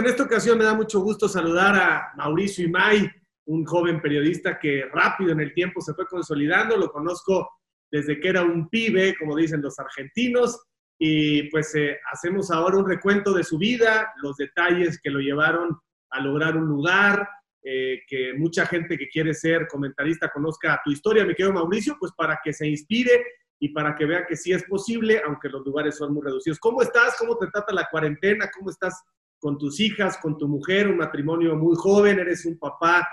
en esta ocasión me da mucho gusto saludar a Mauricio Imay, un joven periodista que rápido en el tiempo se fue consolidando. Lo conozco desde que era un pibe, como dicen los argentinos, y pues eh, hacemos ahora un recuento de su vida, los detalles que lo llevaron a lograr un lugar, eh, que mucha gente que quiere ser comentarista conozca tu historia, mi querido Mauricio, pues para que se inspire y para que vea que sí es posible, aunque los lugares son muy reducidos. ¿Cómo estás? ¿Cómo te trata la cuarentena? ¿Cómo estás con tus hijas, con tu mujer? Un matrimonio muy joven, eres un papá,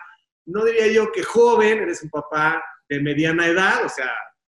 no diría yo que joven, eres un papá de mediana edad, o sea,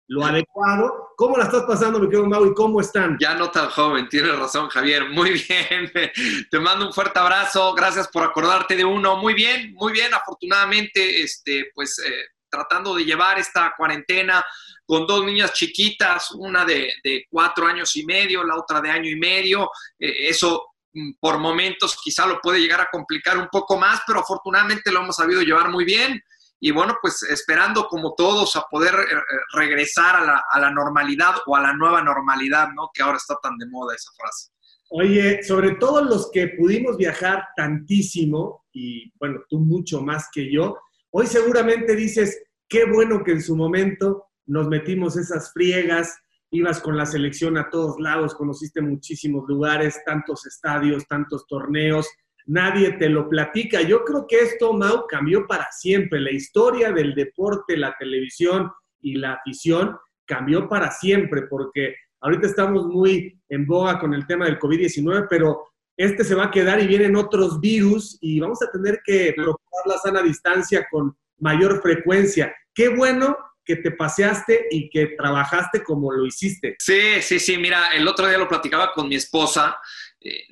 lo adecuado. ¿Cómo la estás pasando, mi querido Mau, y cómo están? Ya no tan joven, tienes razón, Javier. Muy bien. Te mando un fuerte abrazo. Gracias por acordarte de uno. Muy bien, muy bien. Afortunadamente, este, pues eh, tratando de llevar esta cuarentena con dos niñas chiquitas, una de, cuatro años y medio, la otra de año y medio. Eh, eso por momentos quizá lo puede llegar a complicar un poco más, pero afortunadamente lo hemos sabido llevar muy bien y bueno, pues esperando como todos a poder eh, eh, regresar a la, normalidad o a la nueva normalidad, ¿no? Que ahora está tan de moda esa frase. Oye, sobre todo los que pudimos viajar tantísimo, y bueno, tú mucho más que yo, hoy seguramente dices, qué bueno que en su momento nos metimos esas friegas, ibas con la selección a todos lados, conociste muchísimos lugares, tantos estadios, tantos torneos, nadie te lo platica. Yo creo que esto, Mau, cambió para siempre. La historia del deporte, la televisión y la afición cambió para siempre, porque ahorita estamos muy en boga con el tema del COVID-19, pero este se va a quedar y vienen otros virus y vamos a tener que procurar la sana distancia con mayor frecuencia. Qué bueno que te paseaste y que trabajaste como lo hiciste. Sí, sí, sí, mira, el otro día lo platicaba con mi esposa. Eh,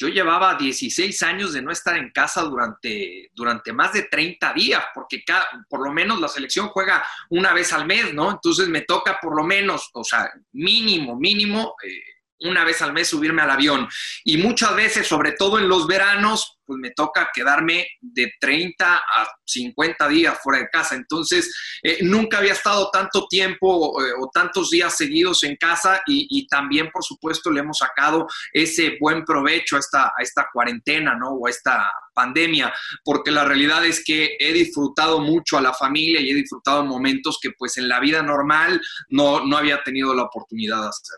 yo llevaba 16 años de no estar en casa durante, durante más de 30 días, porque cada, por lo menos la selección juega una vez al mes, ¿no? Entonces me toca por lo menos, o sea, mínimo, mínimo, eh, una vez al mes subirme al avión. Y muchas veces, sobre todo en los veranos, pues me toca quedarme de 30 a 50 días fuera de casa. Entonces, eh, nunca había estado tanto tiempo eh, o tantos días seguidos en casa y, también, por supuesto, le hemos sacado ese buen provecho a esta, esta cuarentena, ¿no? O a esta pandemia, porque la realidad es que he disfrutado mucho a la familia y he disfrutado momentos que pues en la vida normal no, no había tenido la oportunidad de hacer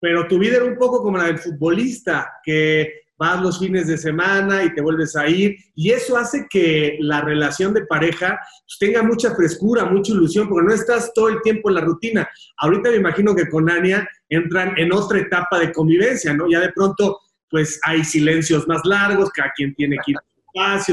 pero tu vida era un poco como la del futbolista, que vas los fines de semana y te vuelves a ir, y eso hace que la relación de pareja pues, tenga mucha frescura, mucha ilusión, porque no estás todo el tiempo en la rutina. Ahorita me imagino que con Ania entran en otra etapa de convivencia, ¿no? Ya de pronto, pues hay silencios más largos, cada quien tiene que ir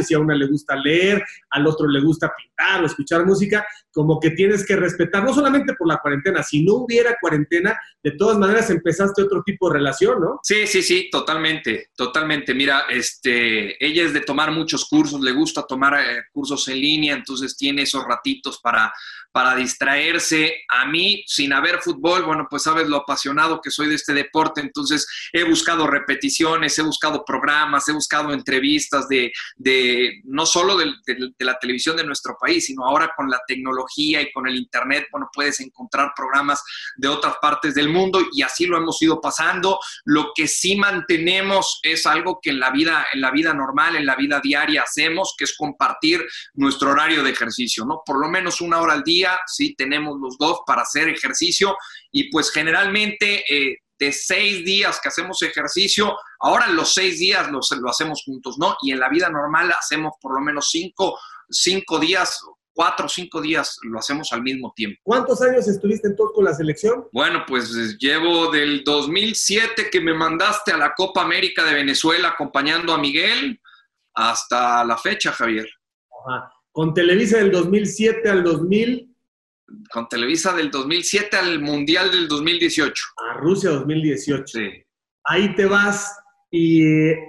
si a una le gusta leer, al otro le gusta pintar o escuchar música, como que tienes que respetar, no solamente por la cuarentena, si no hubiera cuarentena, de todas maneras empezaste otro tipo de relación, ¿no? Sí, sí, sí, totalmente, totalmente. Mira, este, ella es de tomar muchos cursos, le gusta tomar eh, cursos en línea, entonces tiene esos ratitos para, para distraerse. A mí, sin haber fútbol, bueno, pues sabes lo apasionado que soy de este deporte, entonces he buscado repeticiones, he buscado programas, he buscado entrevistas de, de no solo de, la televisión de nuestro país, sino ahora con la tecnología y con el Internet, bueno, puedes encontrar programas de otras partes del mundo y así lo hemos ido pasando. Lo que sí mantenemos es algo que en la vida, en la vida normal, en la vida diaria hacemos, que es compartir nuestro horario de ejercicio, ¿no? Por lo menos una hora al día sí tenemos los dos para hacer ejercicio y pues generalmente eh, de seis días que hacemos ejercicio, ahora los seis días lo hacemos juntos, ¿no? Y en la vida normal hacemos por lo menos cinco, cinco días cuatro o cinco días lo hacemos al mismo tiempo. ¿Cuántos años estuviste entonces con la selección? Bueno, pues llevo del 2007 que me mandaste a la Copa América de Venezuela acompañando a Miguel hasta la fecha, Javier. Ajá. Con Televisa del 2007 al 2000 con Televisa del 2007 al Mundial del 2018. A Rusia 2018. Sí. Ahí te vas y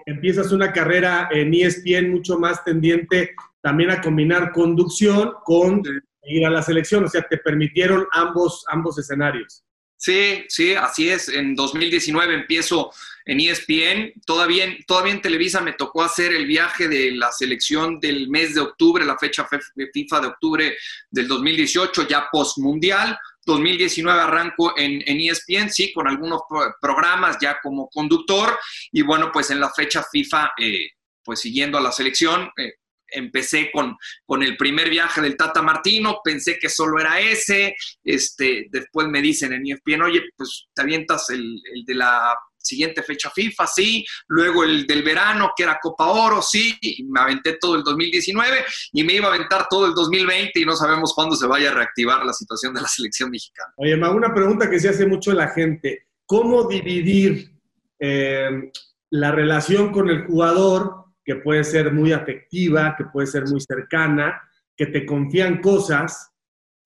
empiezas una carrera en ESPN mucho más tendiente también a combinar conducción con ir a la selección, o sea, te permitieron ambos, ambos escenarios. Sí, sí, así es. En 2019 empiezo en ESPN. Todavía, todavía en Televisa me tocó hacer el viaje de la selección del mes de octubre, la fecha FIFA de octubre del 2018, ya post-mundial. 2019 arranco en, en, ESPN, sí, con algunos programas ya como conductor. Y bueno, pues en la fecha FIFA eh, pues siguiendo a la selección. Eh, empecé con, con el primer viaje del Tata Martino, pensé que solo era ese, este, después me dicen en ESPN, oye, pues te avientas el, el de la siguiente fecha FIFA, sí, luego el del verano, que era Copa Oro, sí, y me aventé todo el 2019 y me iba a aventar todo el 2020 y no sabemos cuándo se vaya a reactivar la situación de la selección mexicana. Oye, Ma, una pregunta que se hace mucho la gente, ¿cómo dividir eh, la relación con el jugador, que puede ser muy afectiva, que puede ser muy cercana, que te confían cosas,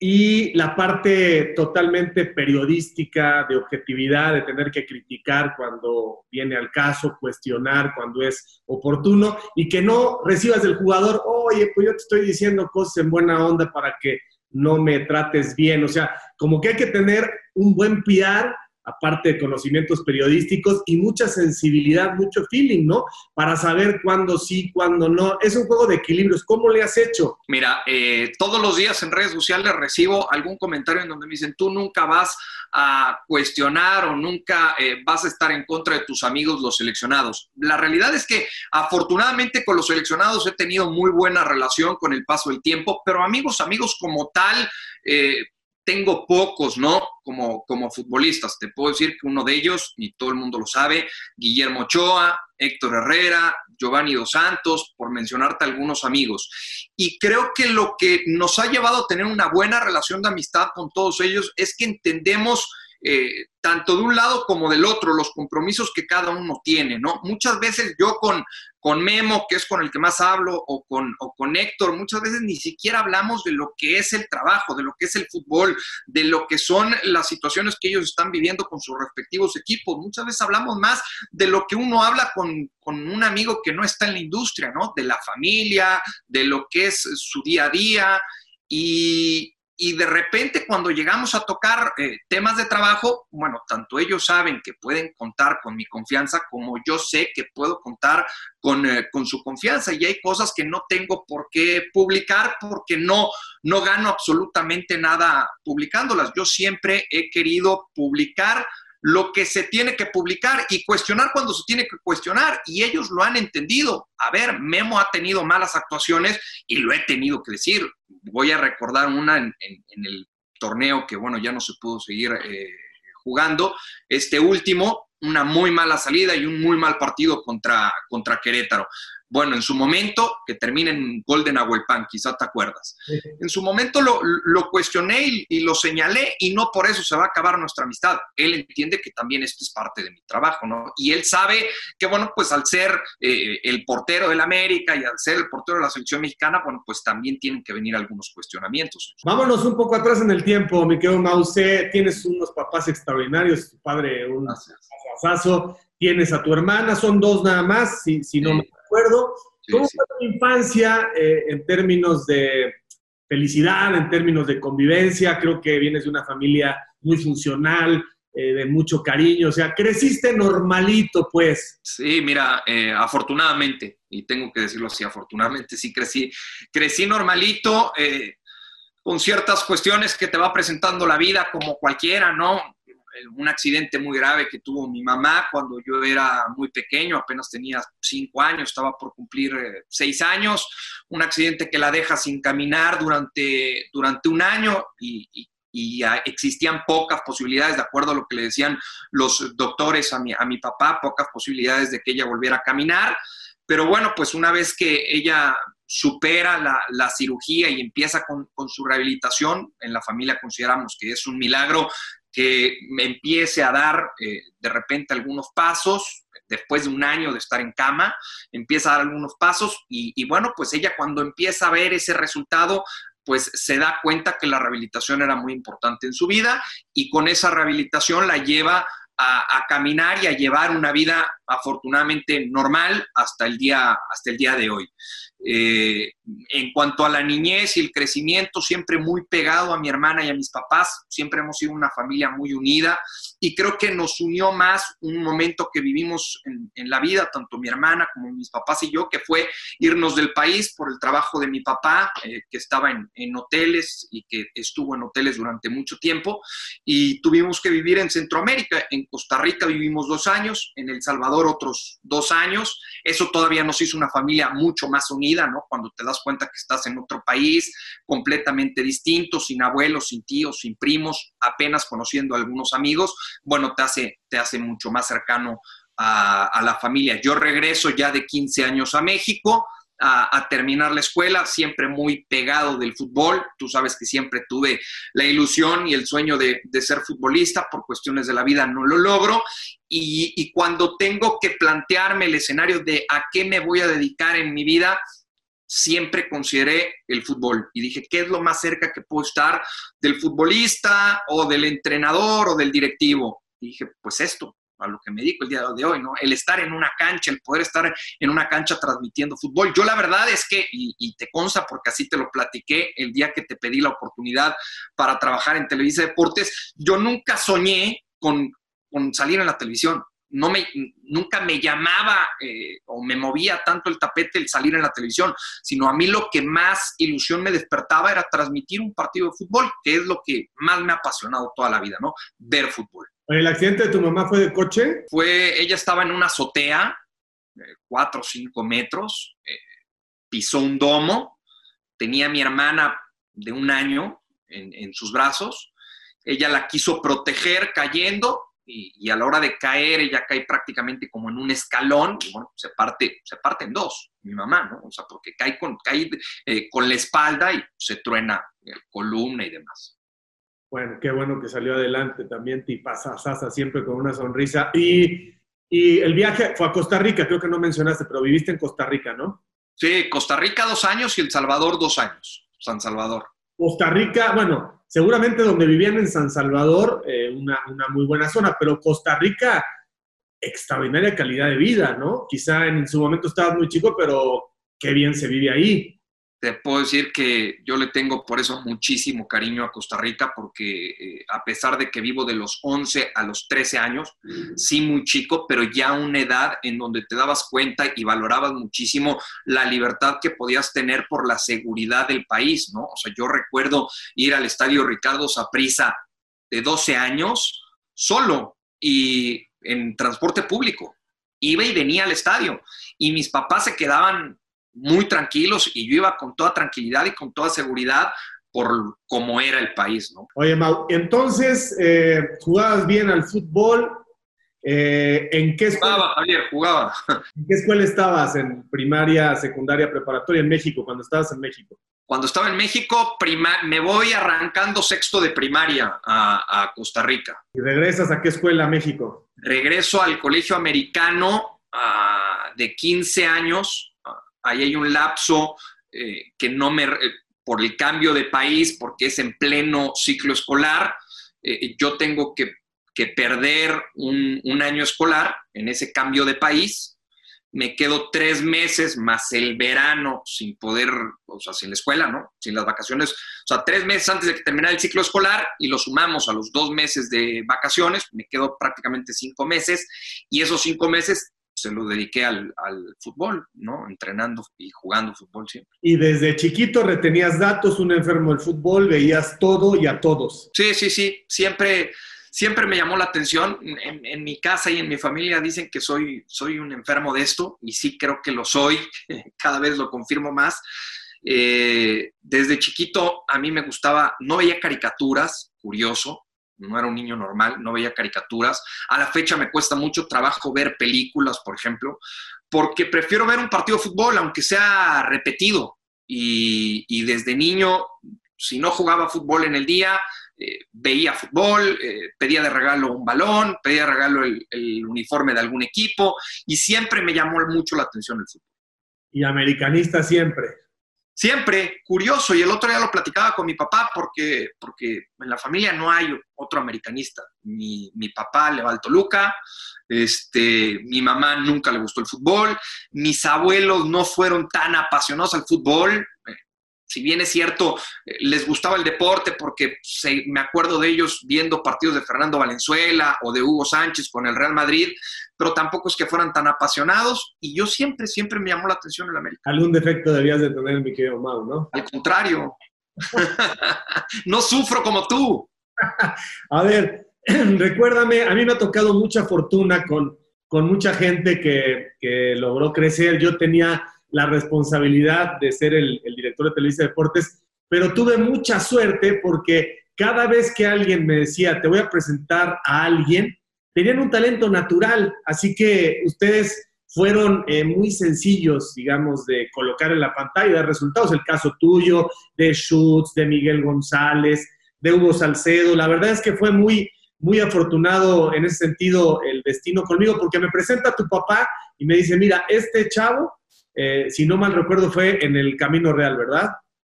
y la parte totalmente periodística, de objetividad, de tener que criticar cuando viene al caso, cuestionar cuando es oportuno y que no recibas del jugador, oye, pues yo te estoy diciendo cosas en buena onda para que no me trates bien. O sea, como que hay que tener un buen PR aparte de conocimientos periodísticos y mucha sensibilidad, mucho feeling, ¿no? Para saber cuándo sí, cuándo no. Es un juego de equilibrios. ¿Cómo le has hecho? Mira, eh, todos los días en redes sociales recibo algún comentario en donde me dicen, tú nunca vas a cuestionar o nunca eh, vas a estar en contra de tus amigos los seleccionados. La realidad es que afortunadamente con los seleccionados he tenido muy buena relación con el paso del tiempo, pero amigos, amigos como tal, eh, tengo pocos, ¿no? Como, como futbolistas. Te puedo decir que uno de ellos, y todo el mundo lo sabe, Guillermo Ochoa, Héctor Herrera, Giovanni Dos Santos, por mencionarte algunos amigos. Y creo que lo que nos ha llevado a tener una buena relación de amistad con todos ellos es que entendemos eh, tanto de un lado como del otro, los compromisos que cada uno tiene, ¿no? Muchas veces yo con, con Memo, que es con el que más hablo, o con, o Héctor, muchas veces ni siquiera hablamos de lo que es el trabajo, de lo que es el fútbol, de lo que son las situaciones que ellos están viviendo con sus respectivos equipos. Muchas veces hablamos más de lo que uno habla con, con un amigo que no está en la industria, ¿no? De la familia, de lo que es su día a día. Y, y de repente cuando llegamos a tocar eh, temas de trabajo, bueno, tanto ellos saben que pueden contar con mi confianza como yo sé que puedo contar con, eh, con, su confianza y hay cosas que no tengo por qué publicar porque no, no gano absolutamente nada publicándolas. Yo siempre he querido publicar lo que se tiene que publicar y cuestionar cuando se tiene que cuestionar. Y ellos lo han entendido. A ver, Memo ha tenido malas actuaciones y lo he tenido que decir. Voy a recordar una en, el torneo que, bueno, ya no se pudo seguir eh, jugando. Este último, una muy mala salida y un muy mal partido contra, contra Querétaro. Bueno, en su momento, que termina en Golden Pan, quizá te acuerdas. En su momento lo, cuestioné y, lo señalé y no por eso se va a acabar nuestra amistad. Él entiende que también esto es parte de mi trabajo, ¿no? Y él sabe que, bueno, pues al ser eh, el portero del América y al ser el portero de la selección mexicana, bueno, pues también tienen que venir algunos cuestionamientos. Vámonos un poco atrás en el tiempo, mi querido Mause. Tienes unos papás extraordinarios, tu padre un asazo, tienes a tu hermana, son dos nada más, si, si no me acuerdo. ¿Cómo fue tu infancia eh, en términos de felicidad, en términos de convivencia? Creo que vienes de una familia muy funcional, eh, de mucho cariño, o sea, creciste normalito, pues. Sí, mira, eh, afortunadamente, y tengo que decirlo así, afortunadamente sí crecí, crecí normalito, con ciertas cuestiones que te va presentando la vida como cualquiera, ¿no? Un accidente muy grave que tuvo mi mamá cuando yo era muy pequeño, apenas tenía cinco años, estaba por cumplir eh, seis años, un accidente que la deja sin caminar durante, durante un año y, existían pocas posibilidades, de acuerdo a lo que le decían los doctores a mi, a mi papá, pocas posibilidades de que ella volviera a caminar. Pero bueno, pues una vez que ella supera la, cirugía y empieza con, con, su rehabilitación, en la familia consideramos que es un milagro que me empiece a dar eh, de repente algunos pasos, después de un año de estar en cama, empieza a dar algunos pasos y, bueno, pues ella cuando empieza a ver ese resultado, pues se da cuenta que la rehabilitación era muy importante en su vida y con esa rehabilitación la lleva a, caminar y a llevar una vida afortunadamente normal hasta el día, hasta el día de hoy. Eh, en cuanto a la niñez y el crecimiento, siempre muy pegado a mi hermana y a mis papás, siempre hemos sido una familia muy unida y creo que nos unió más un momento que vivimos en, la vida, tanto mi hermana como mis papás y yo, que fue irnos del país por el trabajo de mi papá, eh, que estaba en, en, hoteles y que estuvo en hoteles durante mucho tiempo, y tuvimos que vivir en Centroamérica. En Costa Rica vivimos dos años, en El Salvador otros dos años. Eso todavía nos hizo una familia mucho más unida, ¿no? Cuando te das cuenta que estás en otro país completamente distinto, sin abuelos, sin tíos, sin primos, apenas conociendo a algunos amigos bueno, te hace, te hace mucho más cercano a, la familia. Yo regreso ya de 15 años a México. A, terminar la escuela, siempre muy pegado del fútbol. Tú sabes que siempre tuve la ilusión y el sueño de, ser futbolista, por cuestiones de la vida no lo logro. Y, cuando tengo que plantearme el escenario de a qué me voy a dedicar en mi vida, siempre consideré el fútbol y dije, ¿qué es lo más cerca que puedo estar del futbolista o del entrenador o del directivo? Dije, pues esto, a lo que me dedico el día de hoy, ¿no? El estar en una cancha, el poder estar en una cancha transmitiendo fútbol. Yo la verdad es que, y, te consta porque así te lo platiqué el día que te pedí la oportunidad para trabajar en Televisa Deportes, yo nunca soñé con, con salir en la televisión no me, nunca me llamaba eh, o me movía tanto el tapete el salir en la televisión, sino a mí lo que más ilusión me despertaba era transmitir un partido de fútbol, que es lo que más me ha apasionado toda la vida, ¿no? Ver fútbol. ¿El accidente de tu mamá fue de coche? Fue, ella estaba en una azotea, cuatro o cinco metros, eh, pisó un domo, tenía a mi hermana de un año en, sus brazos, ella la quiso proteger cayendo, y, a la hora de caer ella cae prácticamente como en un escalón y bueno, se parte, se parte en dos, mi mamá, ¿no? O sea, porque cae con, cae, eh, con la espalda y se truena el columna y demás. Bueno, qué bueno que salió adelante también, Sasa siempre con una sonrisa. Y, y el viaje fue a Costa Rica, creo que no mencionaste, pero viviste en Costa Rica, ¿no? Sí, Costa Rica dos años y El Salvador dos años, San Salvador. Costa Rica, bueno, seguramente donde vivían en San Salvador, eh, una, muy buena zona, pero Costa Rica, extraordinaria calidad de vida, ¿no? Quizá en su momento estabas muy chico, pero qué bien se vive ahí te puedo decir que yo le tengo por eso muchísimo cariño a Costa Rica, porque eh, a pesar de que vivo de los 11 a los 13 años, sí muy chico, pero ya una edad en donde te dabas cuenta y valorabas muchísimo la libertad que podías tener por la seguridad del país, ¿no? O sea, yo recuerdo ir al estadio Ricardo Saprissa de 12 años solo y en transporte público. Iba y venía al estadio y mis papás se quedaban muy tranquilos y yo iba con toda tranquilidad y con toda seguridad por cómo era el país, ¿no? Oye, Mau, entonces eh, jugabas bien al fútbol. Eh, ¿En qué escuela? Jugaba, Javier, jugaba. ¿En qué escuela estabas? ¿En primaria, secundaria, preparatoria en México, cuando estabas en México? Cuando estaba en México, me voy arrancando sexto de primaria a, a, Costa Rica. ¿Y regresas a qué escuela a México? Regreso al colegio americano de 15 años ahí hay un lapso eh, que no me, eh, por el cambio de país, porque es en pleno ciclo escolar, eh, yo tengo que, perder un, año escolar en ese cambio de país. Me quedo tres meses más el verano sin poder, o sea, sin la escuela, ¿no? Sin las vacaciones. O sea, tres meses antes de que terminara el ciclo escolar y lo sumamos a los dos meses de vacaciones, me quedo prácticamente cinco meses y esos cinco meses se lo dediqué al, fútbol, ¿no? Entrenando y jugando fútbol siempre. Y desde chiquito retenías datos, un enfermo del fútbol, veías todo y a todos. Sí, sí, sí, siempre, siempre me llamó la atención. En, mi casa y en mi familia dicen que soy, soy un enfermo de esto y sí creo que lo soy, cada vez lo confirmo más. Eh, desde chiquito a mí me gustaba, no veía caricaturas, curioso, no era un niño normal, no veía caricaturas. A la fecha me cuesta mucho trabajo ver películas, por ejemplo, porque prefiero ver un partido de fútbol, aunque sea repetido. Y, desde niño, si no jugaba fútbol en el día, eh, veía fútbol, eh, pedía de regalo un balón, pedía de regalo el, el, uniforme de algún equipo y siempre me llamó mucho la atención el fútbol. Y americanista siempre. Siempre, curioso, y el otro día lo platicaba con mi papá porque, porque en la familia no hay otro americanista. Mi, mi papá le va al Toluca, este, mi mamá nunca le gustó el fútbol, mis abuelos no fueron tan apasionados al fútbol, si bien es cierto, eh, les gustaba el deporte porque me acuerdo de ellos viendo partidos de Fernando Valenzuela o de Hugo Sánchez con el Real Madrid, pero tampoco es que fueran tan apasionados y yo siempre, siempre me llamó la atención el América. Algún defecto debías de tener, mi querido Mau, ¿no? Al contrario, no sufro como tú. A ver, recuérdame, a mí me ha tocado mucha fortuna con, con mucha gente que, que logró crecer. Yo tenía la responsabilidad de ser el, director de Televisa Deportes, pero tuve mucha suerte porque cada vez que alguien me decía, te voy a presentar a alguien, tenían un talento natural, así que ustedes fueron eh, muy sencillos, digamos, de colocar en la pantalla, de resultados. El caso tuyo, de Schutz, de Miguel González, de Hugo Salcedo. La verdad es que fue muy, muy afortunado en ese sentido el destino conmigo, porque me presenta tu papá y me dice, mira, este chavo eh, si no mal recuerdo, fue en el Camino Real, ¿verdad?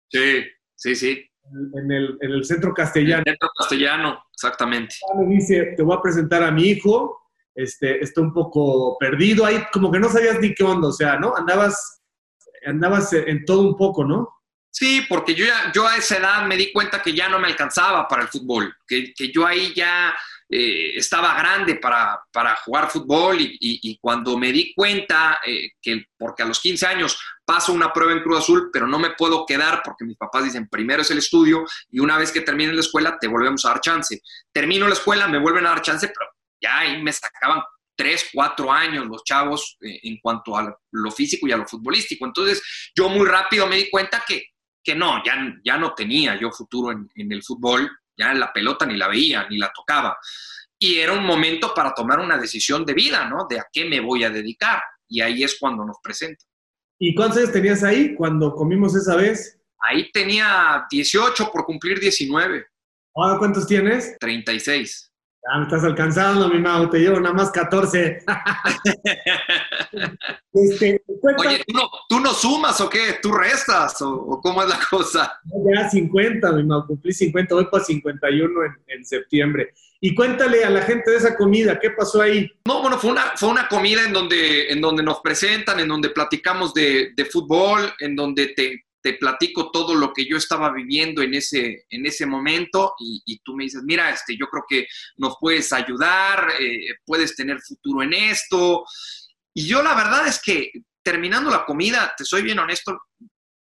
Sí, sí, sí. En el, centro castellano. En el centro castellano, exactamente. Me dice, te voy a presentar a mi hijo, este, está un poco perdido ahí, como que no sabías ni qué onda, o sea, ¿no? Andabas, andabas en todo un poco, ¿no? Sí, porque yo, ya, yo a esa edad me di cuenta que ya no me alcanzaba para el fútbol, que, que yo ahí ya eh, estaba grande para, para jugar fútbol y, cuando me di cuenta eh, que, porque a los 15 años paso una prueba en Cruz Azul, pero no me puedo quedar porque mis papás dicen, primero es el estudio y una vez que termine la escuela te volvemos a dar chance. Termino la escuela, me vuelven a dar chance, pero ya ahí me sacaban tres, cuatro años los chavos eh, en cuanto a lo físico y a lo futbolístico. Entonces yo muy rápido me di cuenta que, que no, ya, ya no tenía yo futuro en, en el fútbol ya la pelota ni la veía, ni la tocaba. Y era un momento para tomar una decisión de vida, ¿no? De a qué me voy a dedicar. Y ahí es cuando nos presenta. ¿Y cuántos años tenías ahí cuando comimos esa vez? Ahí tenía 18 por cumplir 19. ¿Ahora cuántos tienes? 36. Ya me estás alcanzando, mi Mau, te llevo nada más 14. Este, Oye, ¿tú no, sumas o qué? ¿Tú restas o, cómo es la cosa? Ya 50, mi Mau, cumplí 50, voy para 51 en, en, septiembre. Y cuéntale a la gente de esa comida, ¿qué pasó ahí? No, bueno, fue una, fue una comida en donde, en donde nos presentan, en donde platicamos de, de fútbol, en donde te, te platico todo lo que yo estaba viviendo en ese, en ese momento y, tú me dices, mira, este, yo creo que nos puedes ayudar, eh, puedes tener futuro en esto. Y yo la verdad es que terminando la comida, te soy bien honesto,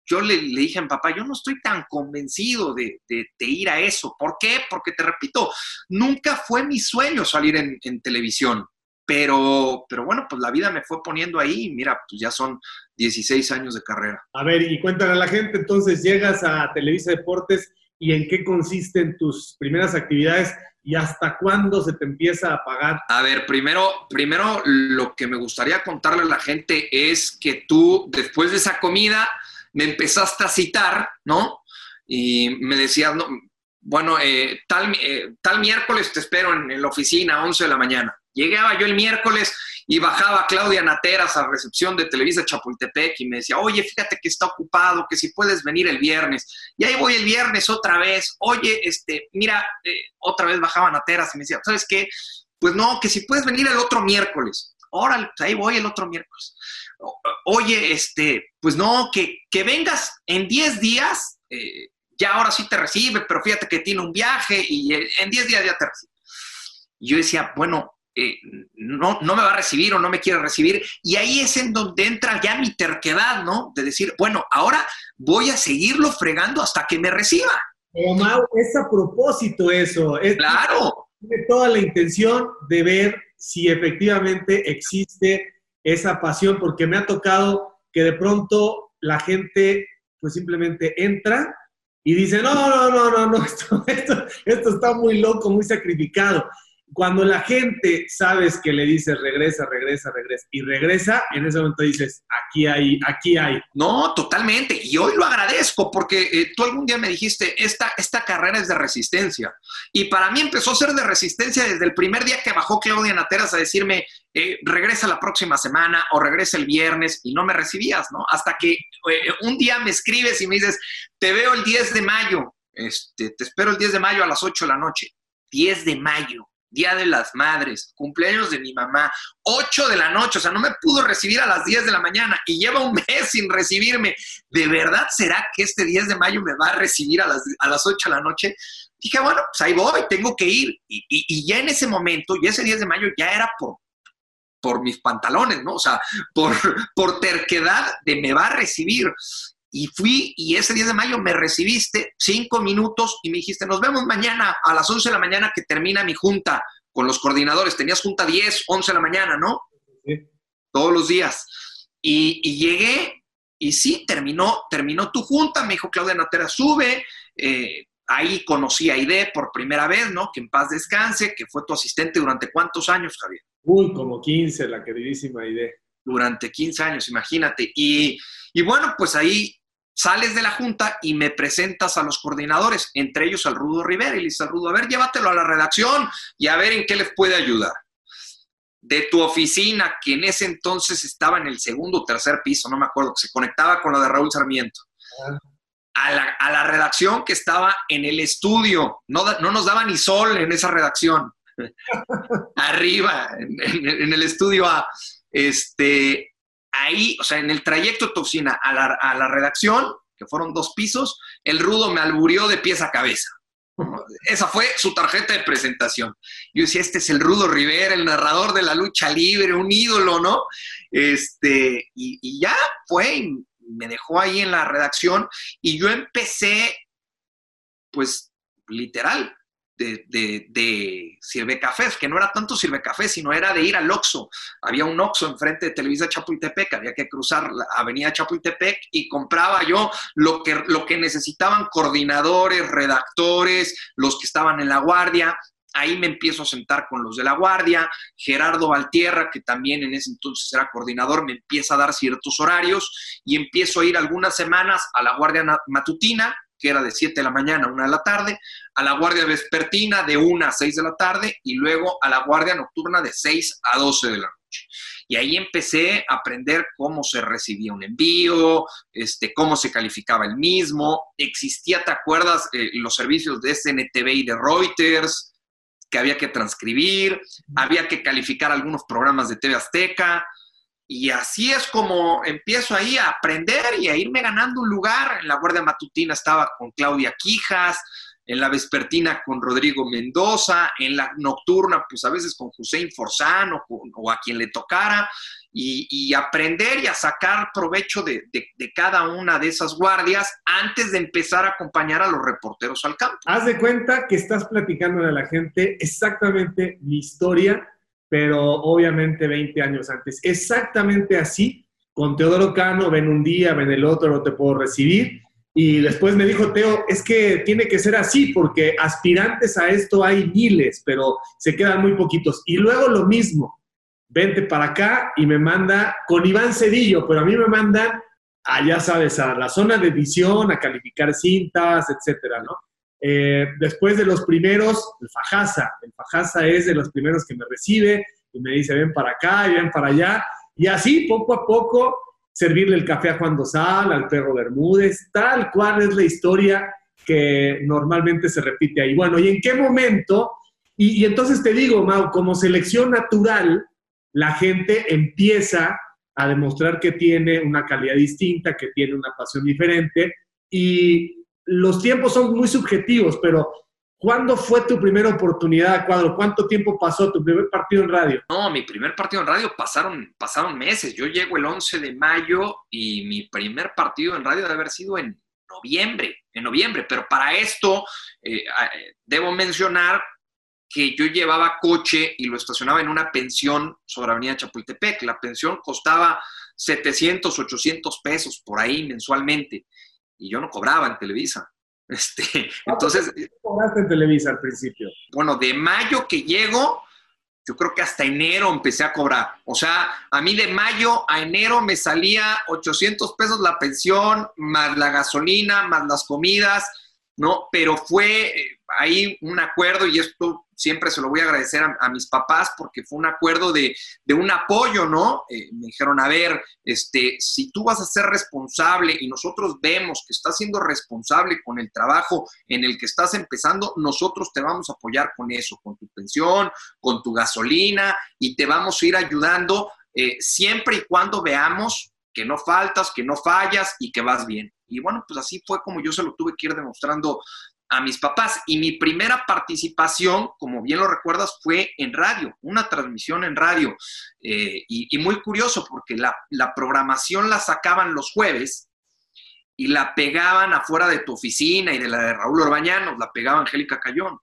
yo le, dije a mi papá, yo no estoy tan convencido de, ir a eso. ¿Por qué? Porque te repito, nunca fue mi sueño salir en, en televisión. Pero, pero bueno, pues la vida me fue poniendo ahí y mira, pues ya son 16 años de carrera. A ver, y cuéntale a la gente, entonces llegas a Televisa Deportes y en qué consisten tus primeras actividades y hasta cuándo se te empieza a pagar. A ver, primero, primero lo que me gustaría contarle a la gente es que tú, después de esa comida, me empezaste a citar, ¿no? Y me decías, no, bueno, eh, tal, eh, tal miércoles te espero en, en la oficina a 11 de la mañana. Llegaba yo el miércoles y bajaba Claudia Nateras a recepción de Televisa Chapultepec y me decía, oye, fíjate que está ocupado, que si puedes venir el viernes. Y ahí voy el viernes otra vez, oye, este, mira, eh, otra vez bajaba Nateras y me decía, ¿sabes qué? Pues no, que si puedes venir el otro miércoles. Órale, pues ahí voy el otro miércoles. Oye, este, pues no, que, que vengas en 10 días, eh, ya ahora sí te recibe, pero fíjate que tiene un viaje y eh, en 10 días ya te recibe. Y yo decía, bueno, eh, no, no me va a recibir o no me quiere recibir. Y ahí es en donde entra ya mi terquedad, ¿no? De decir, bueno, ahora voy a seguirlo fregando hasta que me reciba. Pero Mau, es a propósito eso. Es claro. Tiene toda la intención de ver si efectivamente existe esa pasión, porque me ha tocado que de pronto la gente pues simplemente entra y dice, no, no, no, no, no, esto, esto, esto está muy loco, muy sacrificado cuando la gente sabes que le dices regresa, regresa, regresa y regresa, en ese momento dices, aquí hay, aquí hay. No, totalmente. Y hoy lo agradezco porque eh, tú algún día me dijiste, esta, esta carrera es de resistencia. Y para mí empezó a ser de resistencia desde el primer día que bajó Claudia Nateras a decirme, eh, regresa la próxima semana o regresa el viernes y no me recibías, ¿no? Hasta que eh, un día me escribes y me dices, te veo el 10 de mayo, este, te espero el 10 de mayo a las 8 de la noche. 10 de mayo Día de las Madres, cumpleaños de mi mamá, 8 de la noche, o sea, no me pudo recibir a las 10 de la mañana y lleva un mes sin recibirme. ¿De verdad será que este 10 de mayo me va a recibir a las, a las 8 de la noche? Dije, bueno, pues ahí voy, tengo que ir. Y, ya en ese momento, y ese 10 de mayo ya era por, por mis pantalones, ¿no? O sea, por, por terquedad de me va a recibir. Y fui y ese 10 de mayo me recibiste cinco minutos y me dijiste, nos vemos mañana a las 11 de la mañana que termina mi junta con los coordinadores. Tenías junta 10, 11 de la mañana, ¿no? Sí. Todos los días. Y, llegué y sí, terminó, terminó tu junta. Me dijo Claudia Natera, sube. Eh, ahí conocí a Aide por primera vez, ¿no? Que en paz descanse, que fue tu asistente durante cuántos años, Javier. Uy, como 15, la queridísima Aide. Durante 15 años, imagínate. Y, y bueno, pues ahí sales de la junta y me presentas a los coordinadores, entre ellos al Rudo Rivera, y le dices al Rudo, a ver, llévatelo a la redacción y a ver en qué les puede ayudar. De tu oficina, que en ese entonces estaba en el segundo o tercer piso, no me acuerdo, que se conectaba con la de Raúl Sarmiento. A la, redacción que estaba en el estudio, no, no nos daba ni sol en esa redacción. Arriba, en, en el estudio A. Este, ahí, o sea, en el trayecto de la, a la redacción, que fueron dos pisos, el rudo me alburió de pies a cabeza. Esa fue su tarjeta de presentación. Yo decía, este es el Rudo Rivera, el narrador de la lucha libre, un ídolo, ¿no? Este, y, y ya fue, y me dejó ahí en la redacción y yo empecé, pues, literal, de, de, de, Sirve Cafés, que no era tanto Sirve Café, sino era de ir al Oxxo. Había un Oxxo enfrente de Televisa Chapultepec, había que cruzar la avenida Chapultepec y compraba yo lo que, lo que necesitaban coordinadores, redactores, los que estaban en la guardia. Ahí me empiezo a sentar con los de la guardia. Gerardo Valtierra, que también en ese entonces era coordinador, me empieza a dar ciertos horarios y empiezo a ir algunas semanas a la guardia matutina, que era de 7 de la mañana a 1 de la tarde, a la guardia vespertina de 1 a 6 de la tarde y luego a la guardia nocturna de 6 a 12 de la noche. Y ahí empecé a aprender cómo se recibía un envío, este, cómo se calificaba el mismo. Existía, ¿te acuerdas? Eh, los servicios de SNTV y de Reuters, que había que transcribir, había que calificar algunos programas de TV Azteca. Y así es como empiezo ahí a aprender y a irme ganando un lugar. En la Guardia Matutina estaba con Claudia Quijas, en la vespertina con Rodrigo Mendoza, en la nocturna, pues a veces con Hussein Forzán o, a quien le tocara, y, aprender y a sacar provecho de, de, cada una de esas guardias antes de empezar a acompañar a los reporteros al campo. Haz de cuenta que estás platicando a la gente exactamente mi historia pero obviamente 20 años antes. Exactamente así, con Teodoro Cano, ven un día, ven el otro, no te puedo recibir. Y después me dijo Teo, es que tiene que ser así, porque aspirantes a esto hay miles, pero se quedan muy poquitos. Y luego lo mismo, vente para acá y me manda con Iván Cedillo, pero a mí me mandan a, ya sabes, a la zona de edición, a calificar cintas, etcétera, ¿no? Eh, después de los primeros, el Fajasa. El Fajasa es de los primeros que me recibe y me dice, ven para acá y ven para allá. Y así, poco a poco, servirle el café a Juan Dosal, al perro Bermúdez, tal cual es la historia que normalmente se repite ahí. Bueno, ¿y en qué momento? Y, entonces te digo, Mau, como selección natural, la gente empieza a demostrar que tiene una calidad distinta, que tiene una pasión diferente y los tiempos son muy subjetivos, pero ¿cuándo fue tu primera oportunidad, Cuadro? ¿Cuánto tiempo pasó tu primer partido en radio? No, mi primer partido en radio pasaron, pasaron meses. Yo llego el 11 de mayo y mi primer partido en radio debe haber sido en noviembre, en noviembre. Pero para esto eh, eh, debo mencionar que yo llevaba coche y lo estacionaba en una pensión sobre Avenida Chapultepec. La pensión costaba 700, 800 pesos por ahí mensualmente y yo no cobraba en Televisa. Este, entonces. ¿Qué cobraste en Televisa al principio? Bueno, de mayo que llego, yo creo que hasta enero empecé a cobrar. O sea, a mí de mayo a enero me salía 800 pesos la pensión, más la gasolina, más las comidas, ¿no? Pero fue eh, ahí un acuerdo y esto siempre se lo voy a agradecer a, mis papás porque fue un acuerdo de, un apoyo, ¿no? Eh, me dijeron, a ver, este, si tú vas a ser responsable y nosotros vemos que estás siendo responsable con el trabajo en el que estás empezando, nosotros te vamos a apoyar con eso, con tu pensión, con tu gasolina y te vamos a ir ayudando eh, siempre y cuando veamos que no faltas, que no fallas y que vas bien. Y bueno, pues así fue como yo se lo tuve que ir demostrando a mis papás. Y mi primera participación, como bien lo recuerdas, fue en radio, una transmisión en radio. Eh, y, muy curioso porque la, programación la sacaban los jueves y la pegaban afuera de tu oficina y de la de Raúl Orbañanos, la pegaba Angélica Cayón.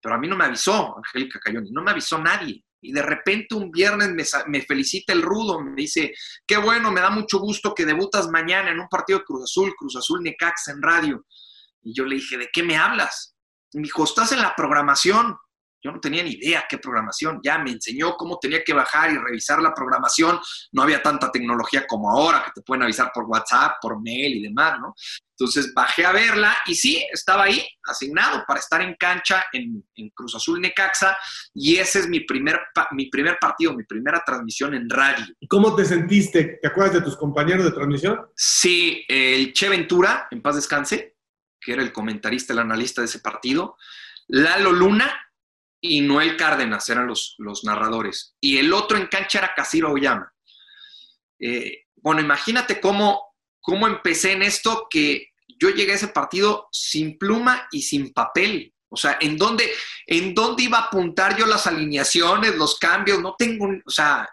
Pero a mí no me avisó Angélica Cayón y no me avisó nadie. Y de repente un viernes me, me, felicita el rudo, me dice, qué bueno, me da mucho gusto que debutas mañana en un partido de Cruz Azul, Cruz Azul Necax en radio. Y yo le dije, ¿de qué me hablas? Y me dijo, estás en la programación. Yo no tenía ni idea qué programación. Ya me enseñó cómo tenía que bajar y revisar la programación. No había tanta tecnología como ahora, que te pueden avisar por WhatsApp, por mail y demás, ¿no? Entonces bajé a verla y sí, estaba ahí, asignado para estar en cancha en, Cruz Azul Necaxa. Y ese es mi primer, mi primer partido, mi primera transmisión en radio. ¿Y cómo te sentiste? ¿Te acuerdas de tus compañeros de transmisión? Sí, el Che Ventura, en paz descanse, que era el comentarista, el analista de ese partido, Lalo Luna y Noel Cárdenas eran los, los narradores. Y el otro en cancha era Casiro Oyama. Eh, bueno, imagínate cómo, cómo empecé en esto que yo llegué a ese partido sin pluma y sin papel. O sea, ¿en dónde, ¿en dónde iba a apuntar yo las alineaciones, los cambios? No tengo, o sea,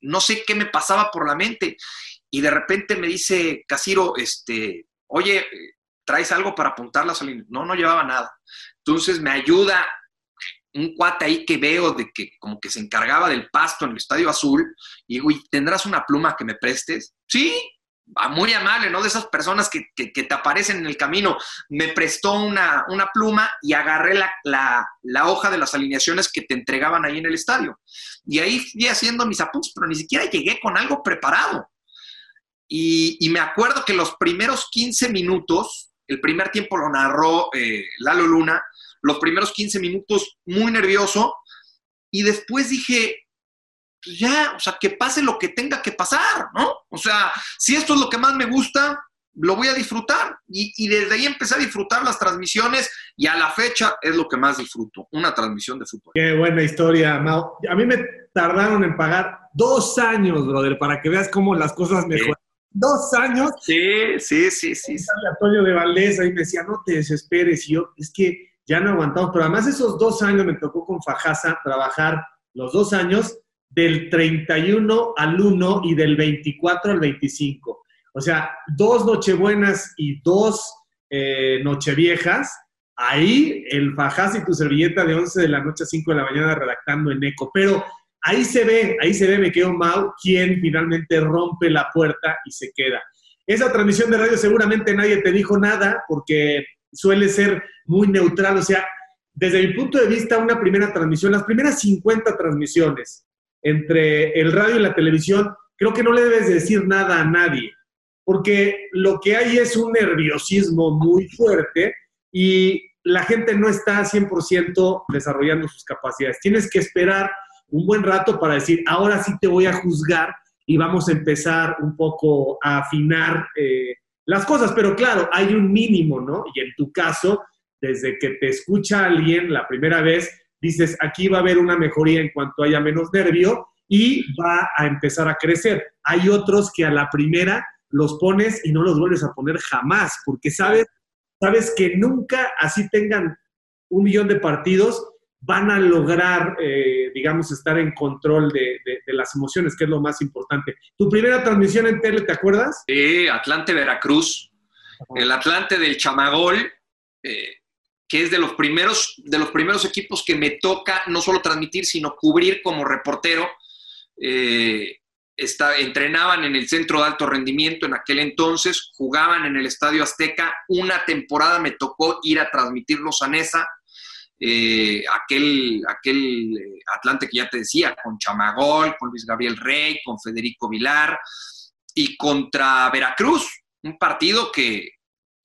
no sé qué me pasaba por la mente. Y de repente me dice Casiro, este, oye, ¿traes algo para apuntar la salida? No, no llevaba nada. Entonces me ayuda un cuate ahí que veo de que como que se encargaba del pasto en el Estadio Azul y digo, ¿tendrás una pluma que me prestes? Sí, muy amable, ¿no? De esas personas que, te aparecen en el camino. Me prestó una, una pluma y agarré la, la, hoja de las alineaciones que te entregaban ahí en el estadio. Y ahí fui haciendo mis apuntes, pero ni siquiera llegué con algo preparado. Y, y me acuerdo que los primeros 15 minutos el primer tiempo lo narró eh, Lalo Luna, los primeros 15 minutos muy nervioso, y después dije, pues ya, o sea, que pase lo que tenga que pasar, ¿no? O sea, si esto es lo que más me gusta, lo voy a disfrutar. Y, desde ahí empecé a disfrutar las transmisiones y a la fecha es lo que más disfruto, una transmisión de fútbol. Qué buena historia, Mau. A mí me tardaron en pagar dos años, brother, para que veas cómo las cosas mejoran dos años. Sí, sí, sí, sí. Antonio de Valdés ahí me decía, no te desesperes. Y yo, es que ya no aguantamos. Pero además esos dos años me tocó con Fajasa trabajar los dos años del 31 al 1 y del 24 al 25. O sea, dos Nochebuenas y dos eh, Nocheviejas. Ahí el Fajasa y tu servilleta de 11 de la noche a 5 de la mañana redactando en eco. Pero ahí se ve, ahí se ve, me quedo Mau, quien finalmente rompe la puerta y se queda. Esa transmisión de radio seguramente nadie te dijo nada porque suele ser muy neutral, o sea, desde mi punto de vista, una primera transmisión, las primeras 50 transmisiones entre el radio y la televisión, creo que no le debes decir nada a nadie, porque lo que hay es un nerviosismo muy fuerte y la gente no está 100% desarrollando sus capacidades. Tienes que esperar un buen rato para decir, ahora sí te voy a juzgar y vamos a empezar un poco a afinar eh, las cosas. Pero claro, hay un mínimo, ¿no? Y en tu caso, desde que te escucha alguien la primera vez, dices, aquí va a haber una mejoría en cuanto haya menos nervio y va a empezar a crecer. Hay otros que a la primera los pones y no los vuelves a poner jamás, porque sabes, sabes que nunca así tengan un millón de partidos, van a lograr, eh, digamos, estar en control de, las emociones, que es lo más importante. ¿Tu primera transmisión en tele, te acuerdas? Sí, Atlante Veracruz, el Atlante del Chamagol, eh, que es de los, primeros, de los primeros equipos que me toca no solo transmitir, sino cubrir como reportero. Eh, entrenaban en el centro de alto rendimiento en aquel entonces, jugaban en el Estadio Azteca. Una temporada me tocó ir a transmitirlos a Nesa, eh, aquel, aquel eh, Atlante que ya te decía, con Chamagol, con Luis Gabriel Rey, con Federico Vilar, y contra Veracruz, un partido que,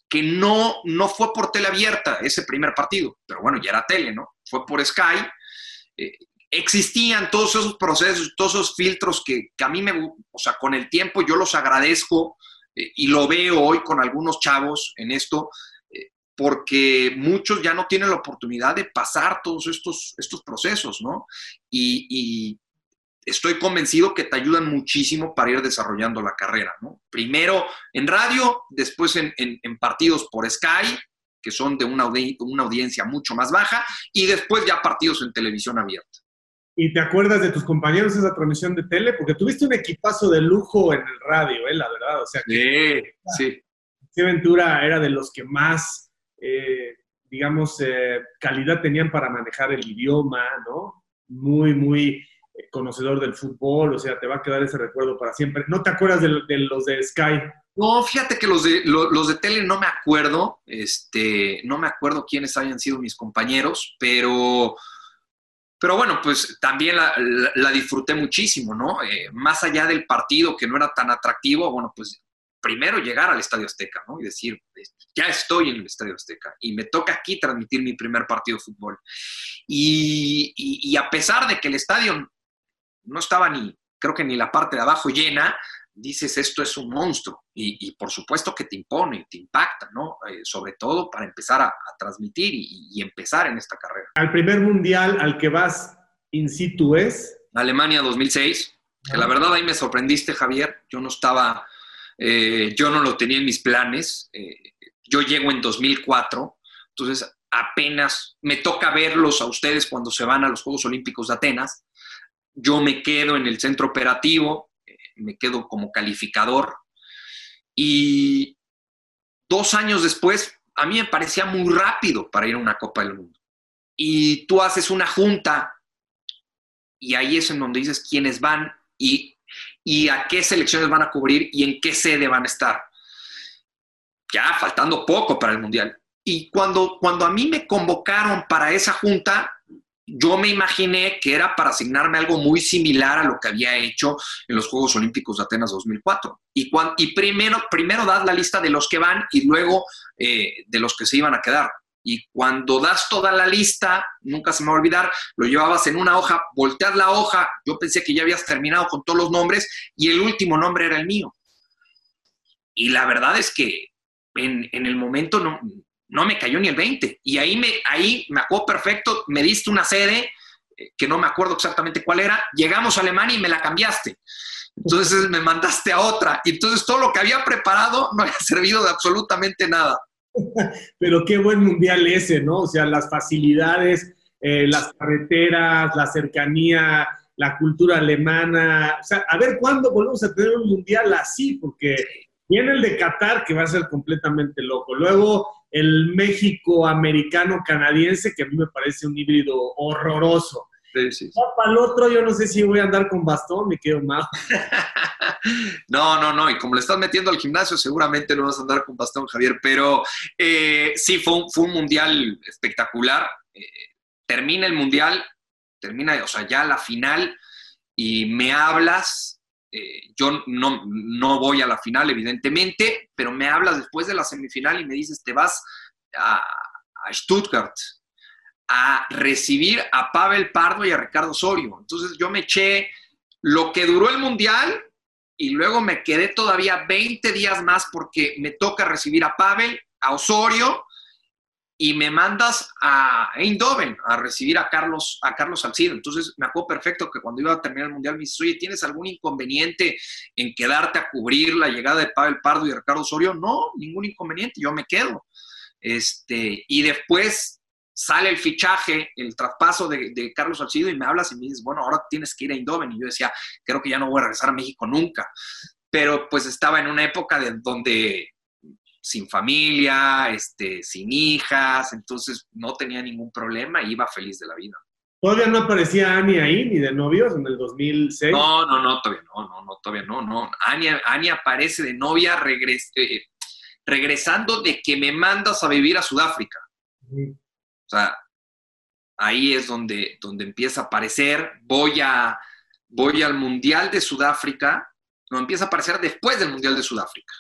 que no, no fue por tele abierta, ese primer partido, pero bueno, ya era tele, ¿no? Fue por Sky. Eh, existían todos esos procesos, todos esos filtros que, a mí me, o sea, con el tiempo yo los agradezco y lo veo hoy con algunos chavos en esto, porque muchos ya no tienen la oportunidad de pasar todos estos, estos procesos, ¿no? Y, estoy convencido que te ayudan muchísimo para ir desarrollando la carrera, ¿no? Primero en radio, después en, partidos por Sky, que son de una, una audiencia mucho más baja, y después ya partidos en televisión abierta. ¿Y te acuerdas de tus compañeros de esa transmisión de tele? Porque tuviste un equipazo de lujo en el radio, ¿eh? La verdad, o sea que... Sí, sí. Ventura era de los que más eh, digamos, eh, calidad tenían para manejar el idioma, ¿no? Muy, muy eh, conocedor del fútbol, o sea, te va a quedar ese recuerdo para siempre. ¿No te acuerdas de, los de Sky? No, fíjate que los de, los de tele no me acuerdo, este, no me acuerdo quiénes hayan sido mis compañeros, pero, pero bueno, pues también la, disfruté muchísimo, ¿no? más allá del partido que no era tan atractivo, bueno, pues primero llegar al Estadio Azteca, ¿no? Y decir, ya estoy en el Estadio Azteca y me toca aquí transmitir mi primer partido de fútbol. Y, a pesar de que el estadio no estaba ni, creo que ni la parte de abajo llena, dices, esto es un monstruo. Y, por supuesto que te impone, te impacta, ¿no? Eh, sobre todo para empezar a, transmitir y, empezar en esta carrera. Al primer mundial al que vas in situ es... Alemania 2006, que la verdad ahí me sorprendiste, Javier. Yo no estaba eh, yo no lo tenía en mis planes. Eh, yo llego en 2004, entonces apenas me toca verlos a ustedes cuando se van a los Juegos Olímpicos de Atenas. Yo me quedo en el centro operativo, eh, me quedo como calificador y dos años después a mí me parecía muy rápido para ir a una Copa del Mundo. Y tú haces una junta y ahí es en donde dices quiénes van y y a qué selecciones van a cubrir y en qué sede van a estar. Ya faltando poco para el Mundial. Y cuando, cuando a mí me convocaron para esa junta, yo me imaginé que era para asignarme algo muy similar a lo que había hecho en los Juegos Olímpicos de Atenas 2004. Y, y primero, primero das la lista de los que van y luego eh, de los que se iban a quedar. Y cuando das toda la lista, nunca se me va a olvidar, lo llevabas en una hoja, volteas la hoja, yo pensé que ya habías terminado con todos los nombres y el último nombre era el mío. Y la verdad es que en, el momento no, no me cayó ni el 20. Y ahí me, ahí me acuerdo perfecto, me diste una sede, eh, que no me acuerdo exactamente cuál era, llegamos a Alemania y me la cambiaste. Entonces me mandaste a otra. Y entonces todo lo que había preparado no había servido de absolutamente nada. Pero qué buen mundial ese, ¿no? O sea, las facilidades, eh, las carreteras, la cercanía, la cultura alemana. O sea, a ver cuándo volvemos a tener un mundial así, porque viene el de Qatar, que va a ser completamente loco. Luego el México americano canadiense, que a mí me parece un híbrido horroroso. Sí, sí, Para el otro, yo no sé si voy a andar con bastón, me quedo mal. no, no, no. Y como le estás metiendo al gimnasio, seguramente no vas a andar con bastón, Javier. Pero eh, sí, fue un, fue un, mundial espectacular. Eh, termina el mundial, termina, o sea, ya la final, y me hablas. Eh, yo no, no voy a la final, evidentemente, pero me hablas después de la semifinal y me dices, te vas a, a Stuttgart a recibir a Pavel Pardo y a Ricardo Osorio. Entonces yo me eché lo que duró el Mundial y luego me quedé todavía 20 días más porque me toca recibir a Pavel, a Osorio y me mandas a Eindhoven a recibir a Carlos, a Carlos Salcido. Entonces me acuerdo perfecto que cuando iba a terminar el Mundial me dices, oye, ¿tienes algún inconveniente en quedarte a cubrir la llegada de Pavel Pardo y Ricardo Osorio? No, ningún inconveniente, yo me quedo. Este, y después sale el fichaje, el traspaso de, Carlos Salcido y me hablas y me dices, bueno, ahora tienes que ir a Indoven. Y yo decía, creo que ya no voy a regresar a México nunca. Pero pues estaba en una época de, donde sin familia, este, sin hijas, entonces no tenía ningún problema y iba feliz de la vida. ¿Todavía no aparecía Ani ahí, ni de novios, en el 2006? No, no, no, todavía no, no, no todavía no, no. Ani, aparece de novia eh, regresando de que me mandas a vivir a Sudáfrica. O sea, ahí es donde, donde empieza a aparecer. Voy, a, voy al Mundial de Sudáfrica, no, empieza a aparecer después del Mundial de Sudáfrica.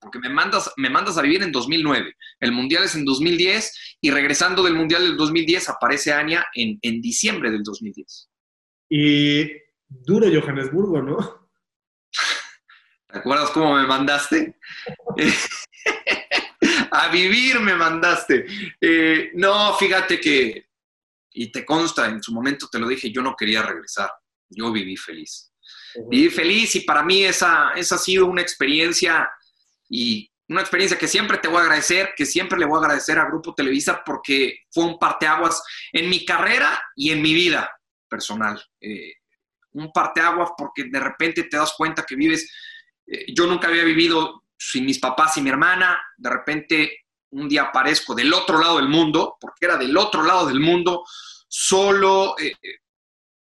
Porque me mandas, me mandas a vivir en 2009. El Mundial es en 2010 y regresando del Mundial del 2010 aparece Ania en, en diciembre del 2010. Y duro Johannesburgo, ¿no? ¿Te acuerdas cómo me mandaste? a vivir me mandaste. Eh, no, fíjate que, y te consta, en su momento te lo dije, yo no quería regresar. Yo viví feliz. Viví feliz y para mí esa, esa ha sido una experiencia y una experiencia que siempre te voy a agradecer, que siempre le voy a agradecer a Grupo Televisa porque fue un parteaguas en mi carrera y en mi vida personal. Eh, un parteaguas porque de repente te das cuenta que vives, eh, yo nunca había vivido sin mis papás y mi hermana, de repente un día aparezco del otro lado del mundo, porque era del otro lado del mundo, solo eh,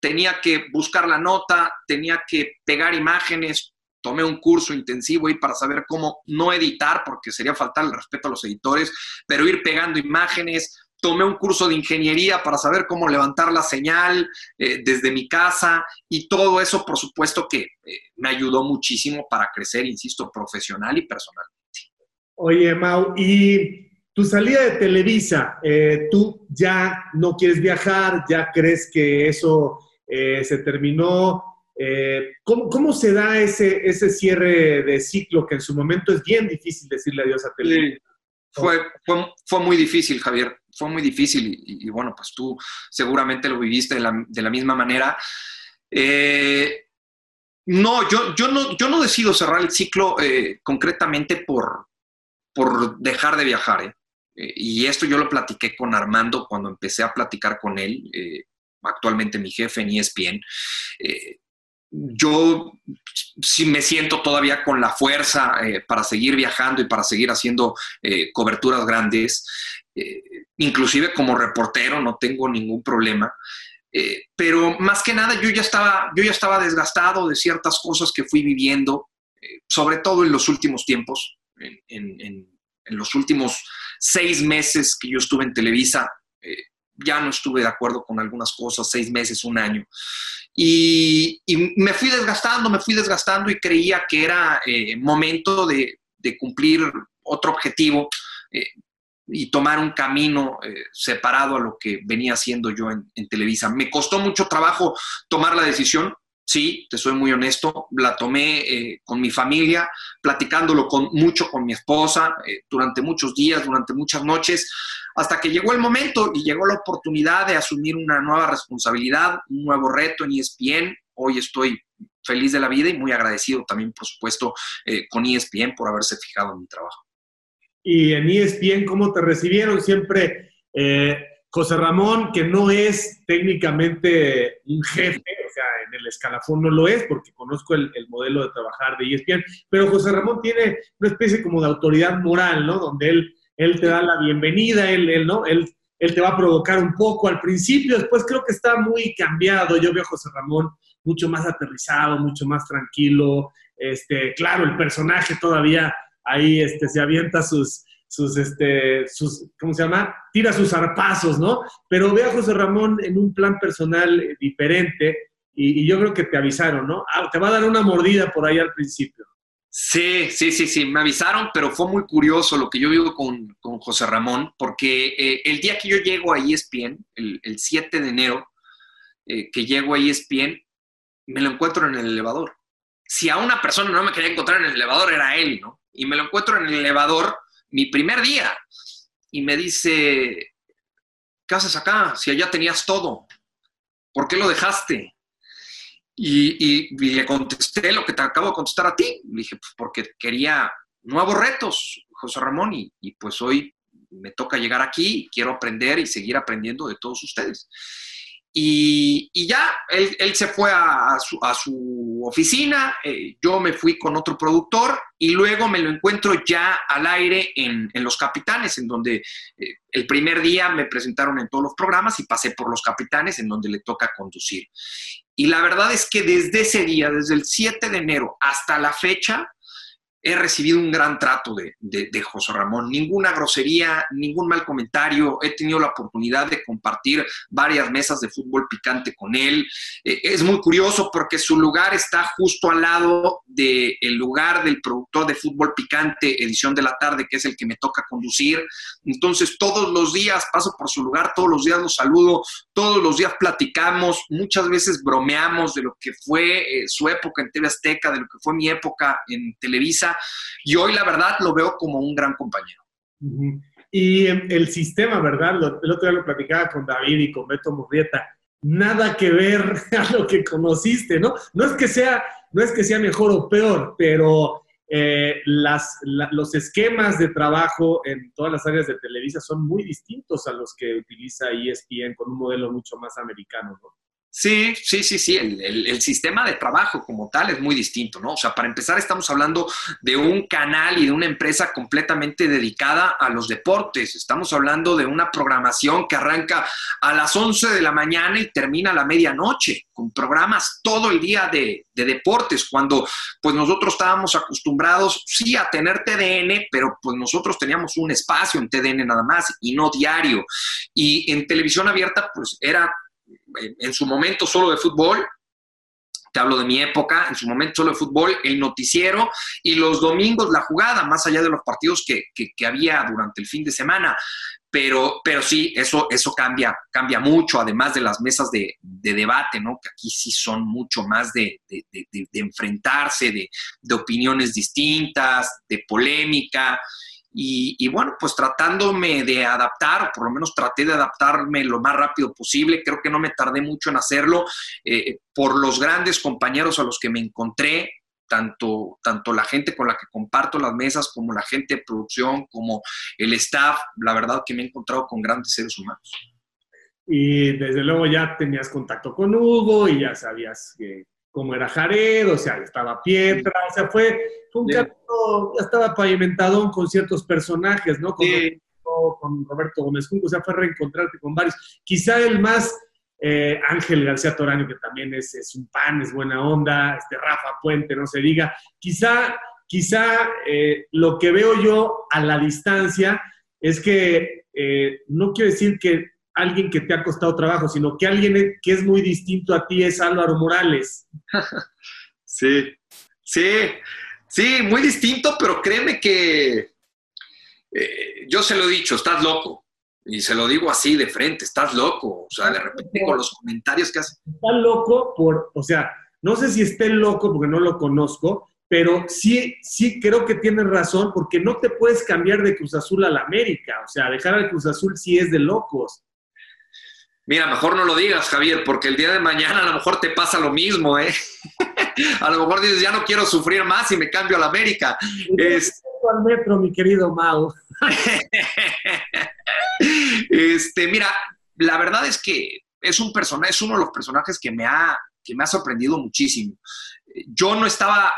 tenía que buscar la nota, tenía que pegar imágenes, tomé un curso intensivo ahí para saber cómo no editar, porque sería faltar el respeto a los editores, pero ir pegando imágenes. Tomé un curso de ingeniería para saber cómo levantar la señal eh, desde mi casa y todo eso, por supuesto, que eh, me ayudó muchísimo para crecer, insisto, profesional y personalmente. Oye, Mau, y tu salida de Televisa, eh, tú ya no quieres viajar, ya crees que eso se terminó, eh, ¿cómo, se da ese, ese cierre de ciclo que en su momento es bien difícil decirle adiós a Televisa? Fue, fue, muy difícil, Javier, fue muy difícil y, bueno, pues tú seguramente lo viviste de la, misma manera. Eh, no, yo, yo no, yo no decido cerrar el ciclo eh, concretamente por, por dejar de viajar. y esto yo lo platiqué con Armando cuando empecé a platicar con él, actualmente mi jefe en ESPN yo sí me siento todavía con la fuerza eh, para seguir viajando y para seguir haciendo eh, coberturas grandes. Eh, inclusive como reportero no tengo ningún problema. pero más que nada yo ya, estaba, yo ya estaba desgastado de ciertas cosas que fui viviendo, sobre todo en los últimos tiempos, en, en, los últimos seis meses que yo estuve en Televisa ya no estuve de acuerdo con algunas cosas, seis meses, un año. Y, me fui desgastando, me fui desgastando y creía que era eh, momento de, cumplir otro objetivo eh, y tomar un camino eh, separado a lo que venía haciendo yo en, Televisa. Me costó mucho trabajo tomar la decisión, sí, te soy muy honesto, la tomé con mi familia, platicándolo con, mucho con mi esposa durante muchos días, durante muchas noches, hasta que llegó el momento y llegó la oportunidad de asumir una nueva responsabilidad, un nuevo reto en ESPN. Hoy estoy feliz de la vida y muy agradecido también, por supuesto, eh, con ESPN por haberse fijado en mi trabajo. Y en ESPN, ¿cómo te recibieron? Siempre eh, José Ramón, que no es técnicamente un jefe, o sea, en el escalafón no lo es, porque conozco el, el, modelo de trabajar de ESPN, pero José Ramón tiene una especie como de autoridad moral, ¿no? Donde él él te da la bienvenida, él, él ¿no? Él, él te va a provocar un poco al principio, después creo que está muy cambiado. Yo veo a José Ramón mucho más aterrizado, mucho más tranquilo. Este, claro, el personaje todavía ahí este, se avienta sus, sus, este, ¿cómo se llama? Tira sus zarpazos, ¿no? Pero ve a José Ramón en un plan personal eh, diferente y, y, yo creo que te avisaron, ¿no? Ah, te va a dar una mordida por ahí al principio. Sí, sí, sí, sí, me avisaron, pero fue muy curioso lo que yo vivo con, con José Ramón, porque eh, el día que yo llego a ESPN, el, el 7 de enero, eh, que llego a ESPN, me lo encuentro en el elevador. Si a una persona no me quería encontrar en el elevador, era él, ¿no? Y me lo encuentro en el elevador mi primer día y me dice, ¿qué haces acá? Si allá tenías todo, ¿por qué lo dejaste? Y, le contesté lo que te acabo de contestar a ti. Le dije, pues porque quería nuevos retos, José Ramón, y, pues hoy me toca llegar aquí, quiero aprender y seguir aprendiendo de todos ustedes. Y, ya, él, se fue a, su, oficina, eh, yo me fui con otro productor y luego me lo encuentro ya al aire en, Los Capitanes, en donde eh, el primer día me presentaron en todos los programas y pasé por Los Capitanes, en donde le toca conducir. Y la verdad es que desde ese día, desde el 7 de enero hasta la fecha, he recibido un gran trato de, José Ramón, ninguna grosería, ningún mal comentario, he tenido la oportunidad de compartir varias mesas de fútbol picante con él. Eh, es muy curioso porque su lugar está justo al lado del lugar del productor de fútbol picante, edición de la tarde, que es el que me toca conducir. Entonces todos los días paso por su lugar, todos los días lo saludo, todos los días platicamos, muchas veces bromeamos de lo que fue eh, su época en TV Azteca, de lo que fue mi época en Televisa y hoy la verdad lo veo como un gran compañero. Y el sistema, ¿verdad? El otro día lo platicaba con David y con Beto Murrieta. Nada que ver a lo que conociste, ¿no? No es que sea, no es que sea mejor o peor, pero eh, las, los esquemas de trabajo en todas las áreas de Televisa son muy distintos a los que utiliza ESPN con un modelo mucho más americano, ¿no? Sí, sí, sí, sí. El, sistema de trabajo como tal es muy distinto, ¿no? O sea, para empezar estamos hablando de un canal y de una empresa completamente dedicada a los deportes. Estamos hablando de una programación que arranca a las 11 de la mañana y termina a la medianoche, con programas todo el día de, de deportes, cuando pues nosotros estábamos acostumbrados, sí, a tener TDN, pero pues nosotros teníamos un espacio en TDN nada más y no diario. Y en televisión abierta pues era en su momento solo de fútbol, te hablo de mi época, en su momento solo de fútbol, el noticiero y los domingos la jugada, más allá de los partidos que, había durante el fin de semana. Pero, pero sí, eso, eso cambia, cambia mucho, además de las mesas de, debate, ¿no? Que aquí sí son mucho más de, de enfrentarse, de, opiniones distintas, de polémica. Y, bueno, pues tratándome de adaptar, por lo menos traté de adaptarme lo más rápido posible, creo que no me tardé mucho en hacerlo, eh, por los grandes compañeros a los que me encontré, tanto, tanto la gente con la que comparto las mesas, como la gente de producción, como el staff, la verdad que me he encontrado con grandes seres humanos. Y desde luego ya tenías contacto con Hugo y ya sabías que, cómo era Jared, o sea, estaba Pietra, o sea, fue un camino, ya estaba pavimentado con ciertos personajes, ¿no? Con, con Roberto Gómez Junco, o sea, fue reencontrarte con varios. Quizá el más eh, Ángel García Torano, que también es, es, un pan, es buena onda, este Rafa Puente, no se diga. Quizá, quizá eh, lo que veo yo a la distancia es que eh, no quiero decir que alguien que te ha costado trabajo, sino que alguien que es muy distinto a ti es Álvaro Morales. Sí, sí, Sí, muy distinto, pero créeme que eh, yo se lo he dicho, estás loco. Y se lo digo así de frente, estás loco. O sea, de repente con los comentarios que hace. Está loco por, o sea, no sé si esté loco porque no lo conozco, pero sí, sí creo que tienes razón porque no te puedes cambiar de Cruz Azul a la América. O sea, dejar al Cruz Azul sí es de locos. Mira, mejor no lo digas, Javier, porque el día de mañana a lo mejor te pasa lo mismo, ¿eh? a lo mejor dices, ya no quiero sufrir más y me cambio a la América. Es... al metro, mi querido Mau. este, mira, la verdad es que es un personaje, es uno de los personajes que me ha, que me ha sorprendido muchísimo. Yo no estaba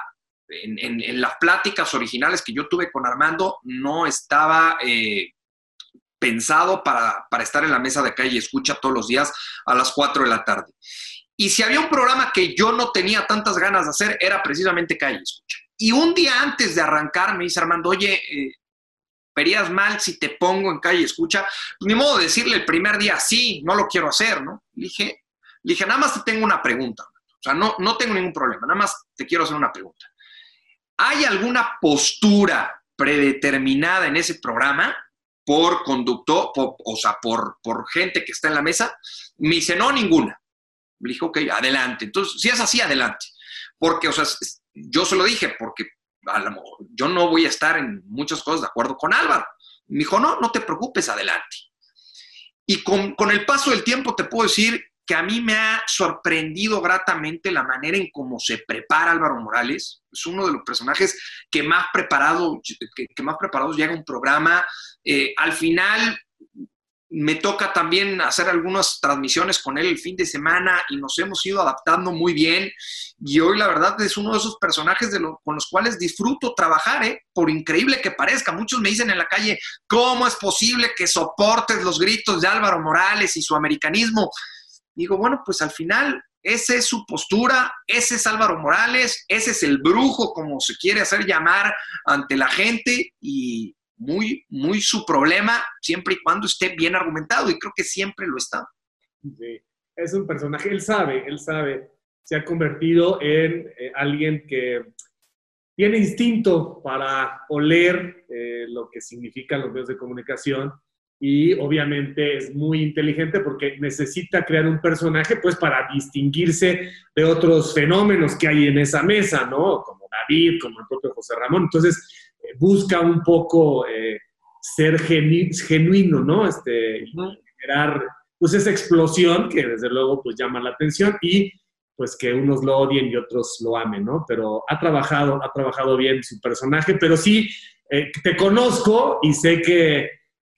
en, las pláticas originales que yo tuve con Armando, no estaba eh, pensado para, para, estar en la mesa de calle y escucha todos los días a las 4 de la tarde. Y si había un programa que yo no tenía tantas ganas de hacer, era precisamente Calle Escucha. Y un día antes de arrancar me dice Armando, oye, eh, verías mal si te pongo en Calle Escucha. Pues ni modo de decirle el primer día, sí, no lo quiero hacer, ¿no? Le dije, le dije, nada más te tengo una pregunta. O sea, no, no tengo ningún problema, nada más te quiero hacer una pregunta. ¿Hay alguna postura predeterminada en ese programa por conductor, o sea, por, por gente que está en la mesa? Me dice, no, ninguna. Me dijo, ok, adelante. Entonces, si es así, adelante. Porque, o sea, yo se lo dije, porque a yo no voy a estar en muchas cosas de acuerdo con Álvaro. Me dijo, no, no te preocupes, adelante. Y con, con el paso del tiempo te puedo decir que a mí me ha sorprendido gratamente la manera en cómo se prepara Álvaro Morales. Es uno de los personajes que más preparado, que, más preparados llega a un programa. Eh, al final, me toca también hacer algunas transmisiones con él el fin de semana y nos hemos ido adaptando muy bien. Y hoy la verdad es uno de esos personajes de con los cuales disfruto trabajar, ¿eh? por increíble que parezca. Muchos me dicen en la calle, ¿cómo es posible que soportes los gritos de Álvaro Morales y su americanismo? Digo, bueno, pues al final esa es su postura, ese es Álvaro Morales, ese es el brujo, como se quiere hacer llamar ante la gente y muy, muy su problema, siempre y cuando esté bien argumentado, y creo que siempre lo está. Sí, es un personaje, él sabe, él sabe, se ha convertido en eh, alguien que tiene instinto para oler eh, lo que significan los medios de comunicación y obviamente es muy inteligente porque necesita crear un personaje pues para distinguirse de otros fenómenos que hay en esa mesa, ¿no? Como David, como el propio José Ramón. Entonces, busca un poco eh, ser genuino, ¿no? Este, generar pues esa explosión que desde luego pues llama la atención y pues que unos lo odien y otros lo amen, ¿no? Pero ha trabajado, ha trabajado bien su personaje, pero sí, eh, te conozco y sé que,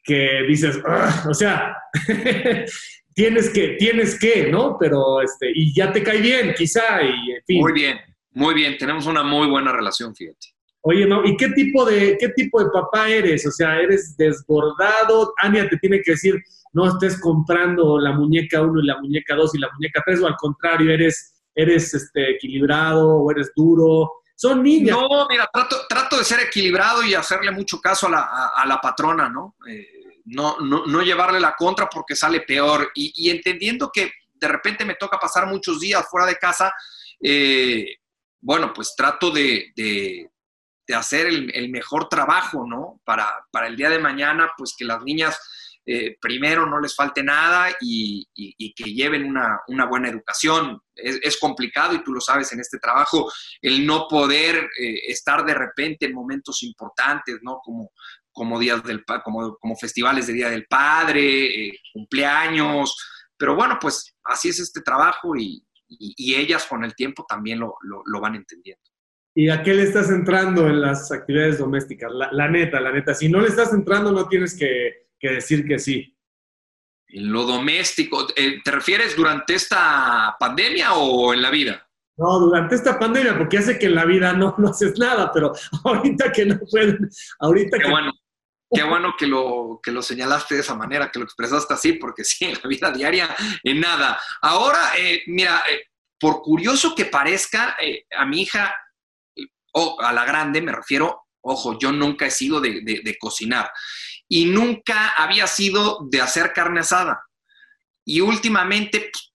que dices, o sea, tienes que, tienes que, ¿no? Pero, este, y ya te cae bien, quizá, y en fin. Muy bien, muy bien, tenemos una muy buena relación, fíjate. Oye, Mau, ¿y qué tipo, de, qué tipo de papá eres? O sea, ¿eres desbordado? Ania te tiene que decir, no estés comprando la muñeca 1 y la muñeca 2 y la muñeca 3, o al contrario, eres, eres este, equilibrado o eres duro. Son niñas. No, mira, trato, de ser equilibrado y hacerle mucho caso a la, a, la patrona, ¿no? Eh, no, ¿no? no, llevarle la contra porque sale peor. Y, entendiendo que de repente me toca pasar muchos días fuera de casa, eh, bueno, pues trato de, de hacer el, mejor trabajo, ¿no? Para, para, el día de mañana, pues que las niñas eh, primero no les falte nada y, que lleven una, buena educación. Es, complicado y tú lo sabes en este trabajo, el no poder eh, estar de repente en momentos importantes, ¿no? Como, como, días del, como, como festivales de Día del Padre, eh, cumpleaños. Pero bueno, pues así es este trabajo y, ellas con el tiempo también lo, lo van entendiendo. ¿Y a qué le estás entrando en las actividades domésticas? La, neta, la neta. Si no le estás entrando, no tienes que, decir que sí. En lo doméstico, eh, ¿te refieres durante esta pandemia o en la vida? No, durante esta pandemia, porque hace que en la vida no, no haces nada, pero ahorita que no pueden, ahorita qué Bueno. Qué bueno que lo, que lo señalaste de esa manera, que lo expresaste así, porque sí, en la vida diaria, en nada. Ahora, eh, mira, eh, por curioso que parezca, a mi hija o a la grande me refiero, ojo, yo nunca he sido de, cocinar y nunca había sido de hacer carne asada. Y últimamente pues,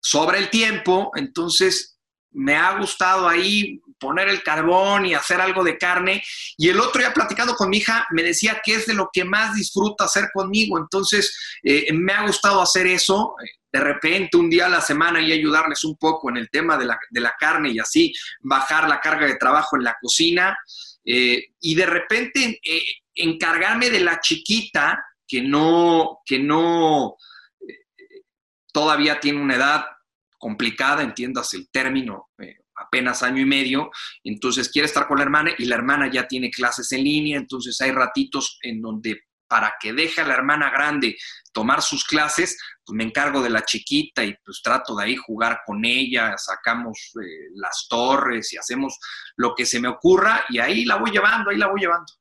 sobra el tiempo, entonces me ha gustado ahí poner el carbón y hacer algo de carne. Y el otro día platicando con mi hija me decía que es de lo que más disfruta hacer conmigo. Entonces eh, me ha gustado hacer eso de repente un día a la semana y ayudarles un poco en el tema de la, carne y así bajar la carga de trabajo en la cocina. Eh, y de repente eh, encargarme de la chiquita que no, que no eh, todavía tiene una edad complicada, entiendas el término, apenas año y medio, entonces quiere estar con la hermana y la hermana ya tiene clases en línea, entonces hay ratitos en donde para que deje a la hermana grande tomar sus clases, pues me encargo de la chiquita y pues trato de ahí jugar con ella, sacamos eh, las torres y hacemos lo que se me ocurra y ahí la voy llevando, ahí la voy llevando.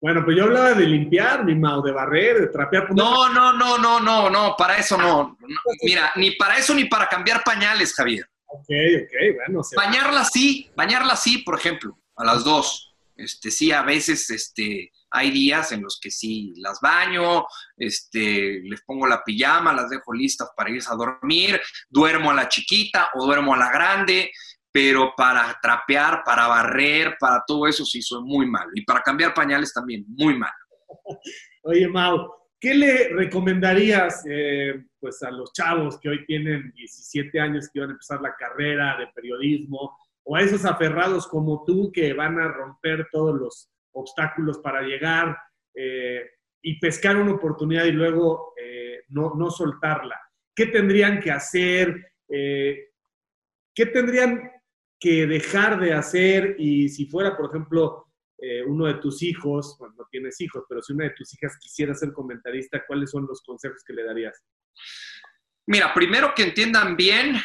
Bueno, pues yo hablaba de limpiar, mi Mau, de barrer, de trapear. No, no, no, no, no, no, para eso no. Mira, ni para eso ni para cambiar pañales, Javier. Ok, ok, bueno. Bañarla sí, bañarla sí, por ejemplo, a las dos. Este, sí, a veces, este, hay días en los que sí las baño, este, les pongo la pijama, las dejo listas para irse a dormir, duermo a la chiquita o duermo a la grande, pero para trapear, para barrer, para todo eso sí soy muy malo. Y para cambiar pañales también, muy malo. Oye, Mau, ¿qué le recomendarías eh, pues a los chavos que hoy tienen 17 años que van a empezar la carrera de periodismo o a esos aferrados como tú que van a romper todos los obstáculos para llegar eh, y pescar una oportunidad y luego eh, no, soltarla. ¿Qué tendrían que hacer? ¿Qué tendrían que dejar de hacer? Y si fuera, por ejemplo, eh, uno de tus hijos, bueno, no tienes hijos, pero si una de tus hijas quisiera ser comentarista, ¿cuáles son los consejos que le darías? Mira, primero que entiendan bien,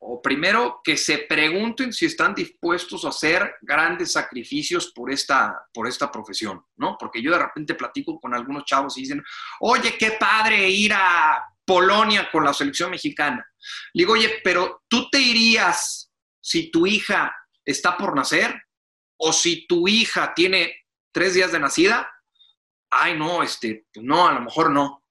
o primero que se pregunten si están dispuestos a hacer grandes sacrificios por esta, por esta profesión, ¿no? Porque yo de repente platico con algunos chavos y dicen, oye, qué padre ir a Polonia con la selección mexicana. Le digo, oye, pero tú te irías si tu hija está por nacer o si tu hija tiene tres días de nacida. Ay, no, este, no, a lo mejor no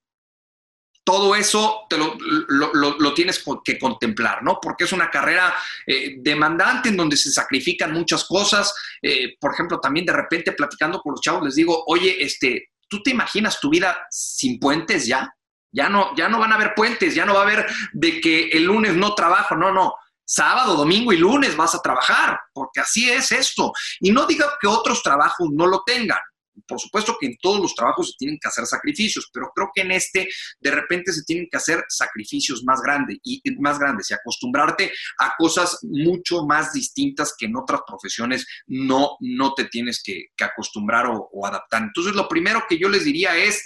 todo eso te lo, tienes que contemplar, ¿no? Porque es una carrera eh, demandante en donde se sacrifican muchas cosas. Eh, por ejemplo, también de repente platicando con los chavos les digo, oye, este, ¿tú te imaginas tu vida sin puentes ya? Ya no, ya no van a haber puentes, ya no va a haber de que el lunes no trabajo, no, no. Sábado, domingo y lunes vas a trabajar, porque así es esto. Y no diga que otros trabajos no lo tengan por supuesto que en todos los trabajos se tienen que hacer sacrificios, pero creo que en este de repente se tienen que hacer sacrificios más grandes y más grandes y acostumbrarte a cosas mucho más distintas que en otras profesiones no, no te tienes que, acostumbrar o, adaptar. Entonces, lo primero que yo les diría es,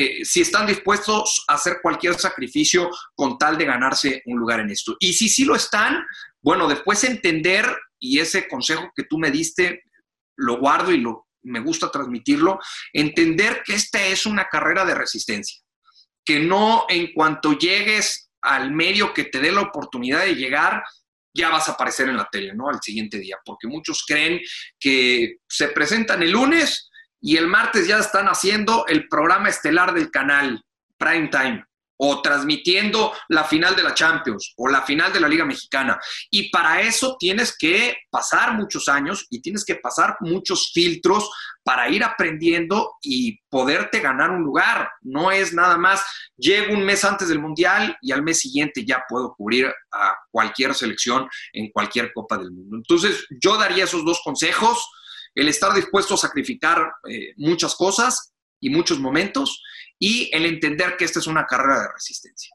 eh, si están dispuestos a hacer cualquier sacrificio con tal de ganarse un lugar en esto. Y si sí lo están, bueno, después entender, y ese consejo que tú me diste, lo guardo y lo me gusta transmitirlo, entender que esta es una carrera de resistencia, que no en cuanto llegues al medio que te dé la oportunidad de llegar, ya vas a aparecer en la tele, ¿no? Al siguiente día, porque muchos creen que se presentan el lunes y el martes ya están haciendo el programa estelar del canal, Prime Time o transmitiendo la final de la Champions o la final de la Liga Mexicana. Y para eso tienes que pasar muchos años y tienes que pasar muchos filtros para ir aprendiendo y poderte ganar un lugar. No es nada más, llego un mes antes del Mundial y al mes siguiente ya puedo cubrir a cualquier selección en cualquier Copa del Mundo. Entonces, yo daría esos dos consejos, el estar dispuesto a sacrificar eh, muchas cosas y muchos momentos y el entender que esta es una carrera de resistencia.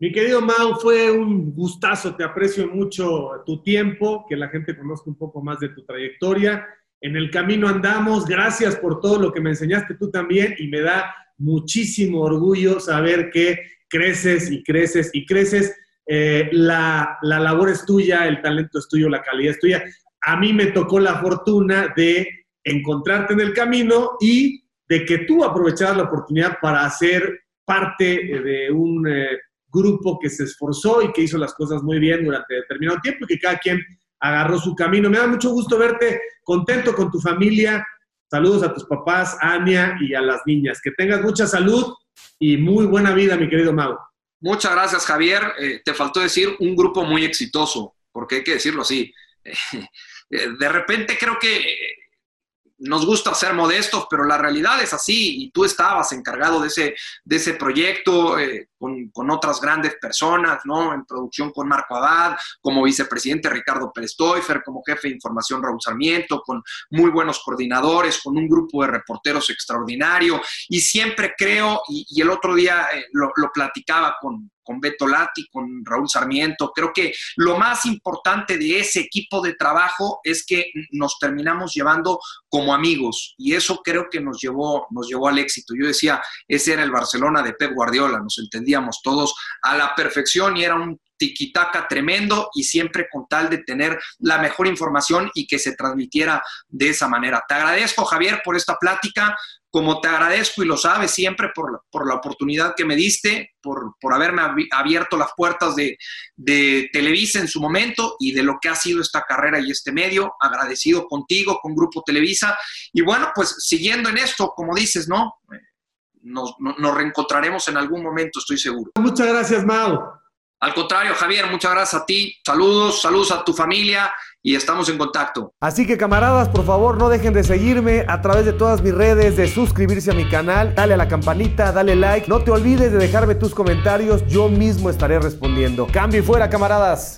Mi querido Mau, fue un gustazo, te aprecio mucho tu tiempo, que la gente conozca un poco más de tu trayectoria. En el camino andamos, gracias por todo lo que me enseñaste tú también y me da muchísimo orgullo saber que creces y creces y creces. Eh, la, la labor es tuya, el talento es tuyo, la calidad es tuya. A mí me tocó la fortuna de encontrarte en el camino y de que tú aprovecharas la oportunidad para hacer parte eh, de un eh, grupo que se esforzó y que hizo las cosas muy bien durante determinado tiempo y que cada quien agarró su camino. Me da mucho gusto verte contento con tu familia. Saludos a tus papás, Ania y a las niñas. Que tengas mucha salud y muy buena vida, mi querido Mau. Muchas gracias, Javier. Eh, te faltó decir un grupo muy exitoso, porque hay que decirlo así. de repente creo que nos gusta ser modestos, pero la realidad es así y tú estabas encargado de ese, de ese proyecto eh, con, otras grandes personas, ¿no? En producción con Marco Abad, como vicepresidente Ricardo Pérez Toifer, como jefe de información Raúl Sarmiento, con muy buenos coordinadores, con un grupo de reporteros extraordinario y siempre creo, y, el otro día eh, lo, lo platicaba con, con Beto Lati, con Raúl Sarmiento. Creo que lo más importante de ese equipo de trabajo es que nos terminamos llevando como amigos y eso creo que nos llevó, nos llevó al éxito. Yo decía, ese era el Barcelona de Pep Guardiola, nos entendíamos todos a la perfección y era un tiquitaca tremendo y siempre con tal de tener la mejor información y que se transmitiera de esa manera. Te agradezco, Javier, por esta plática como te agradezco y lo sabes siempre por, la oportunidad que me diste, por, haberme abierto las puertas de, Televisa en su momento y de lo que ha sido esta carrera y este medio, agradecido contigo, con Grupo Televisa. Y bueno, pues siguiendo en esto, como dices, ¿no? Nos, nos reencontraremos en algún momento, estoy seguro. Muchas gracias, Mau. Al contrario, Javier, muchas gracias a ti. Saludos, saludos a tu familia y estamos en contacto. Así que camaradas, por favor, no dejen de seguirme a través de todas mis redes, de suscribirse a mi canal, dale a la campanita, dale like. No te olvides de dejarme tus comentarios, yo mismo estaré respondiendo. Cambio y fuera, camaradas.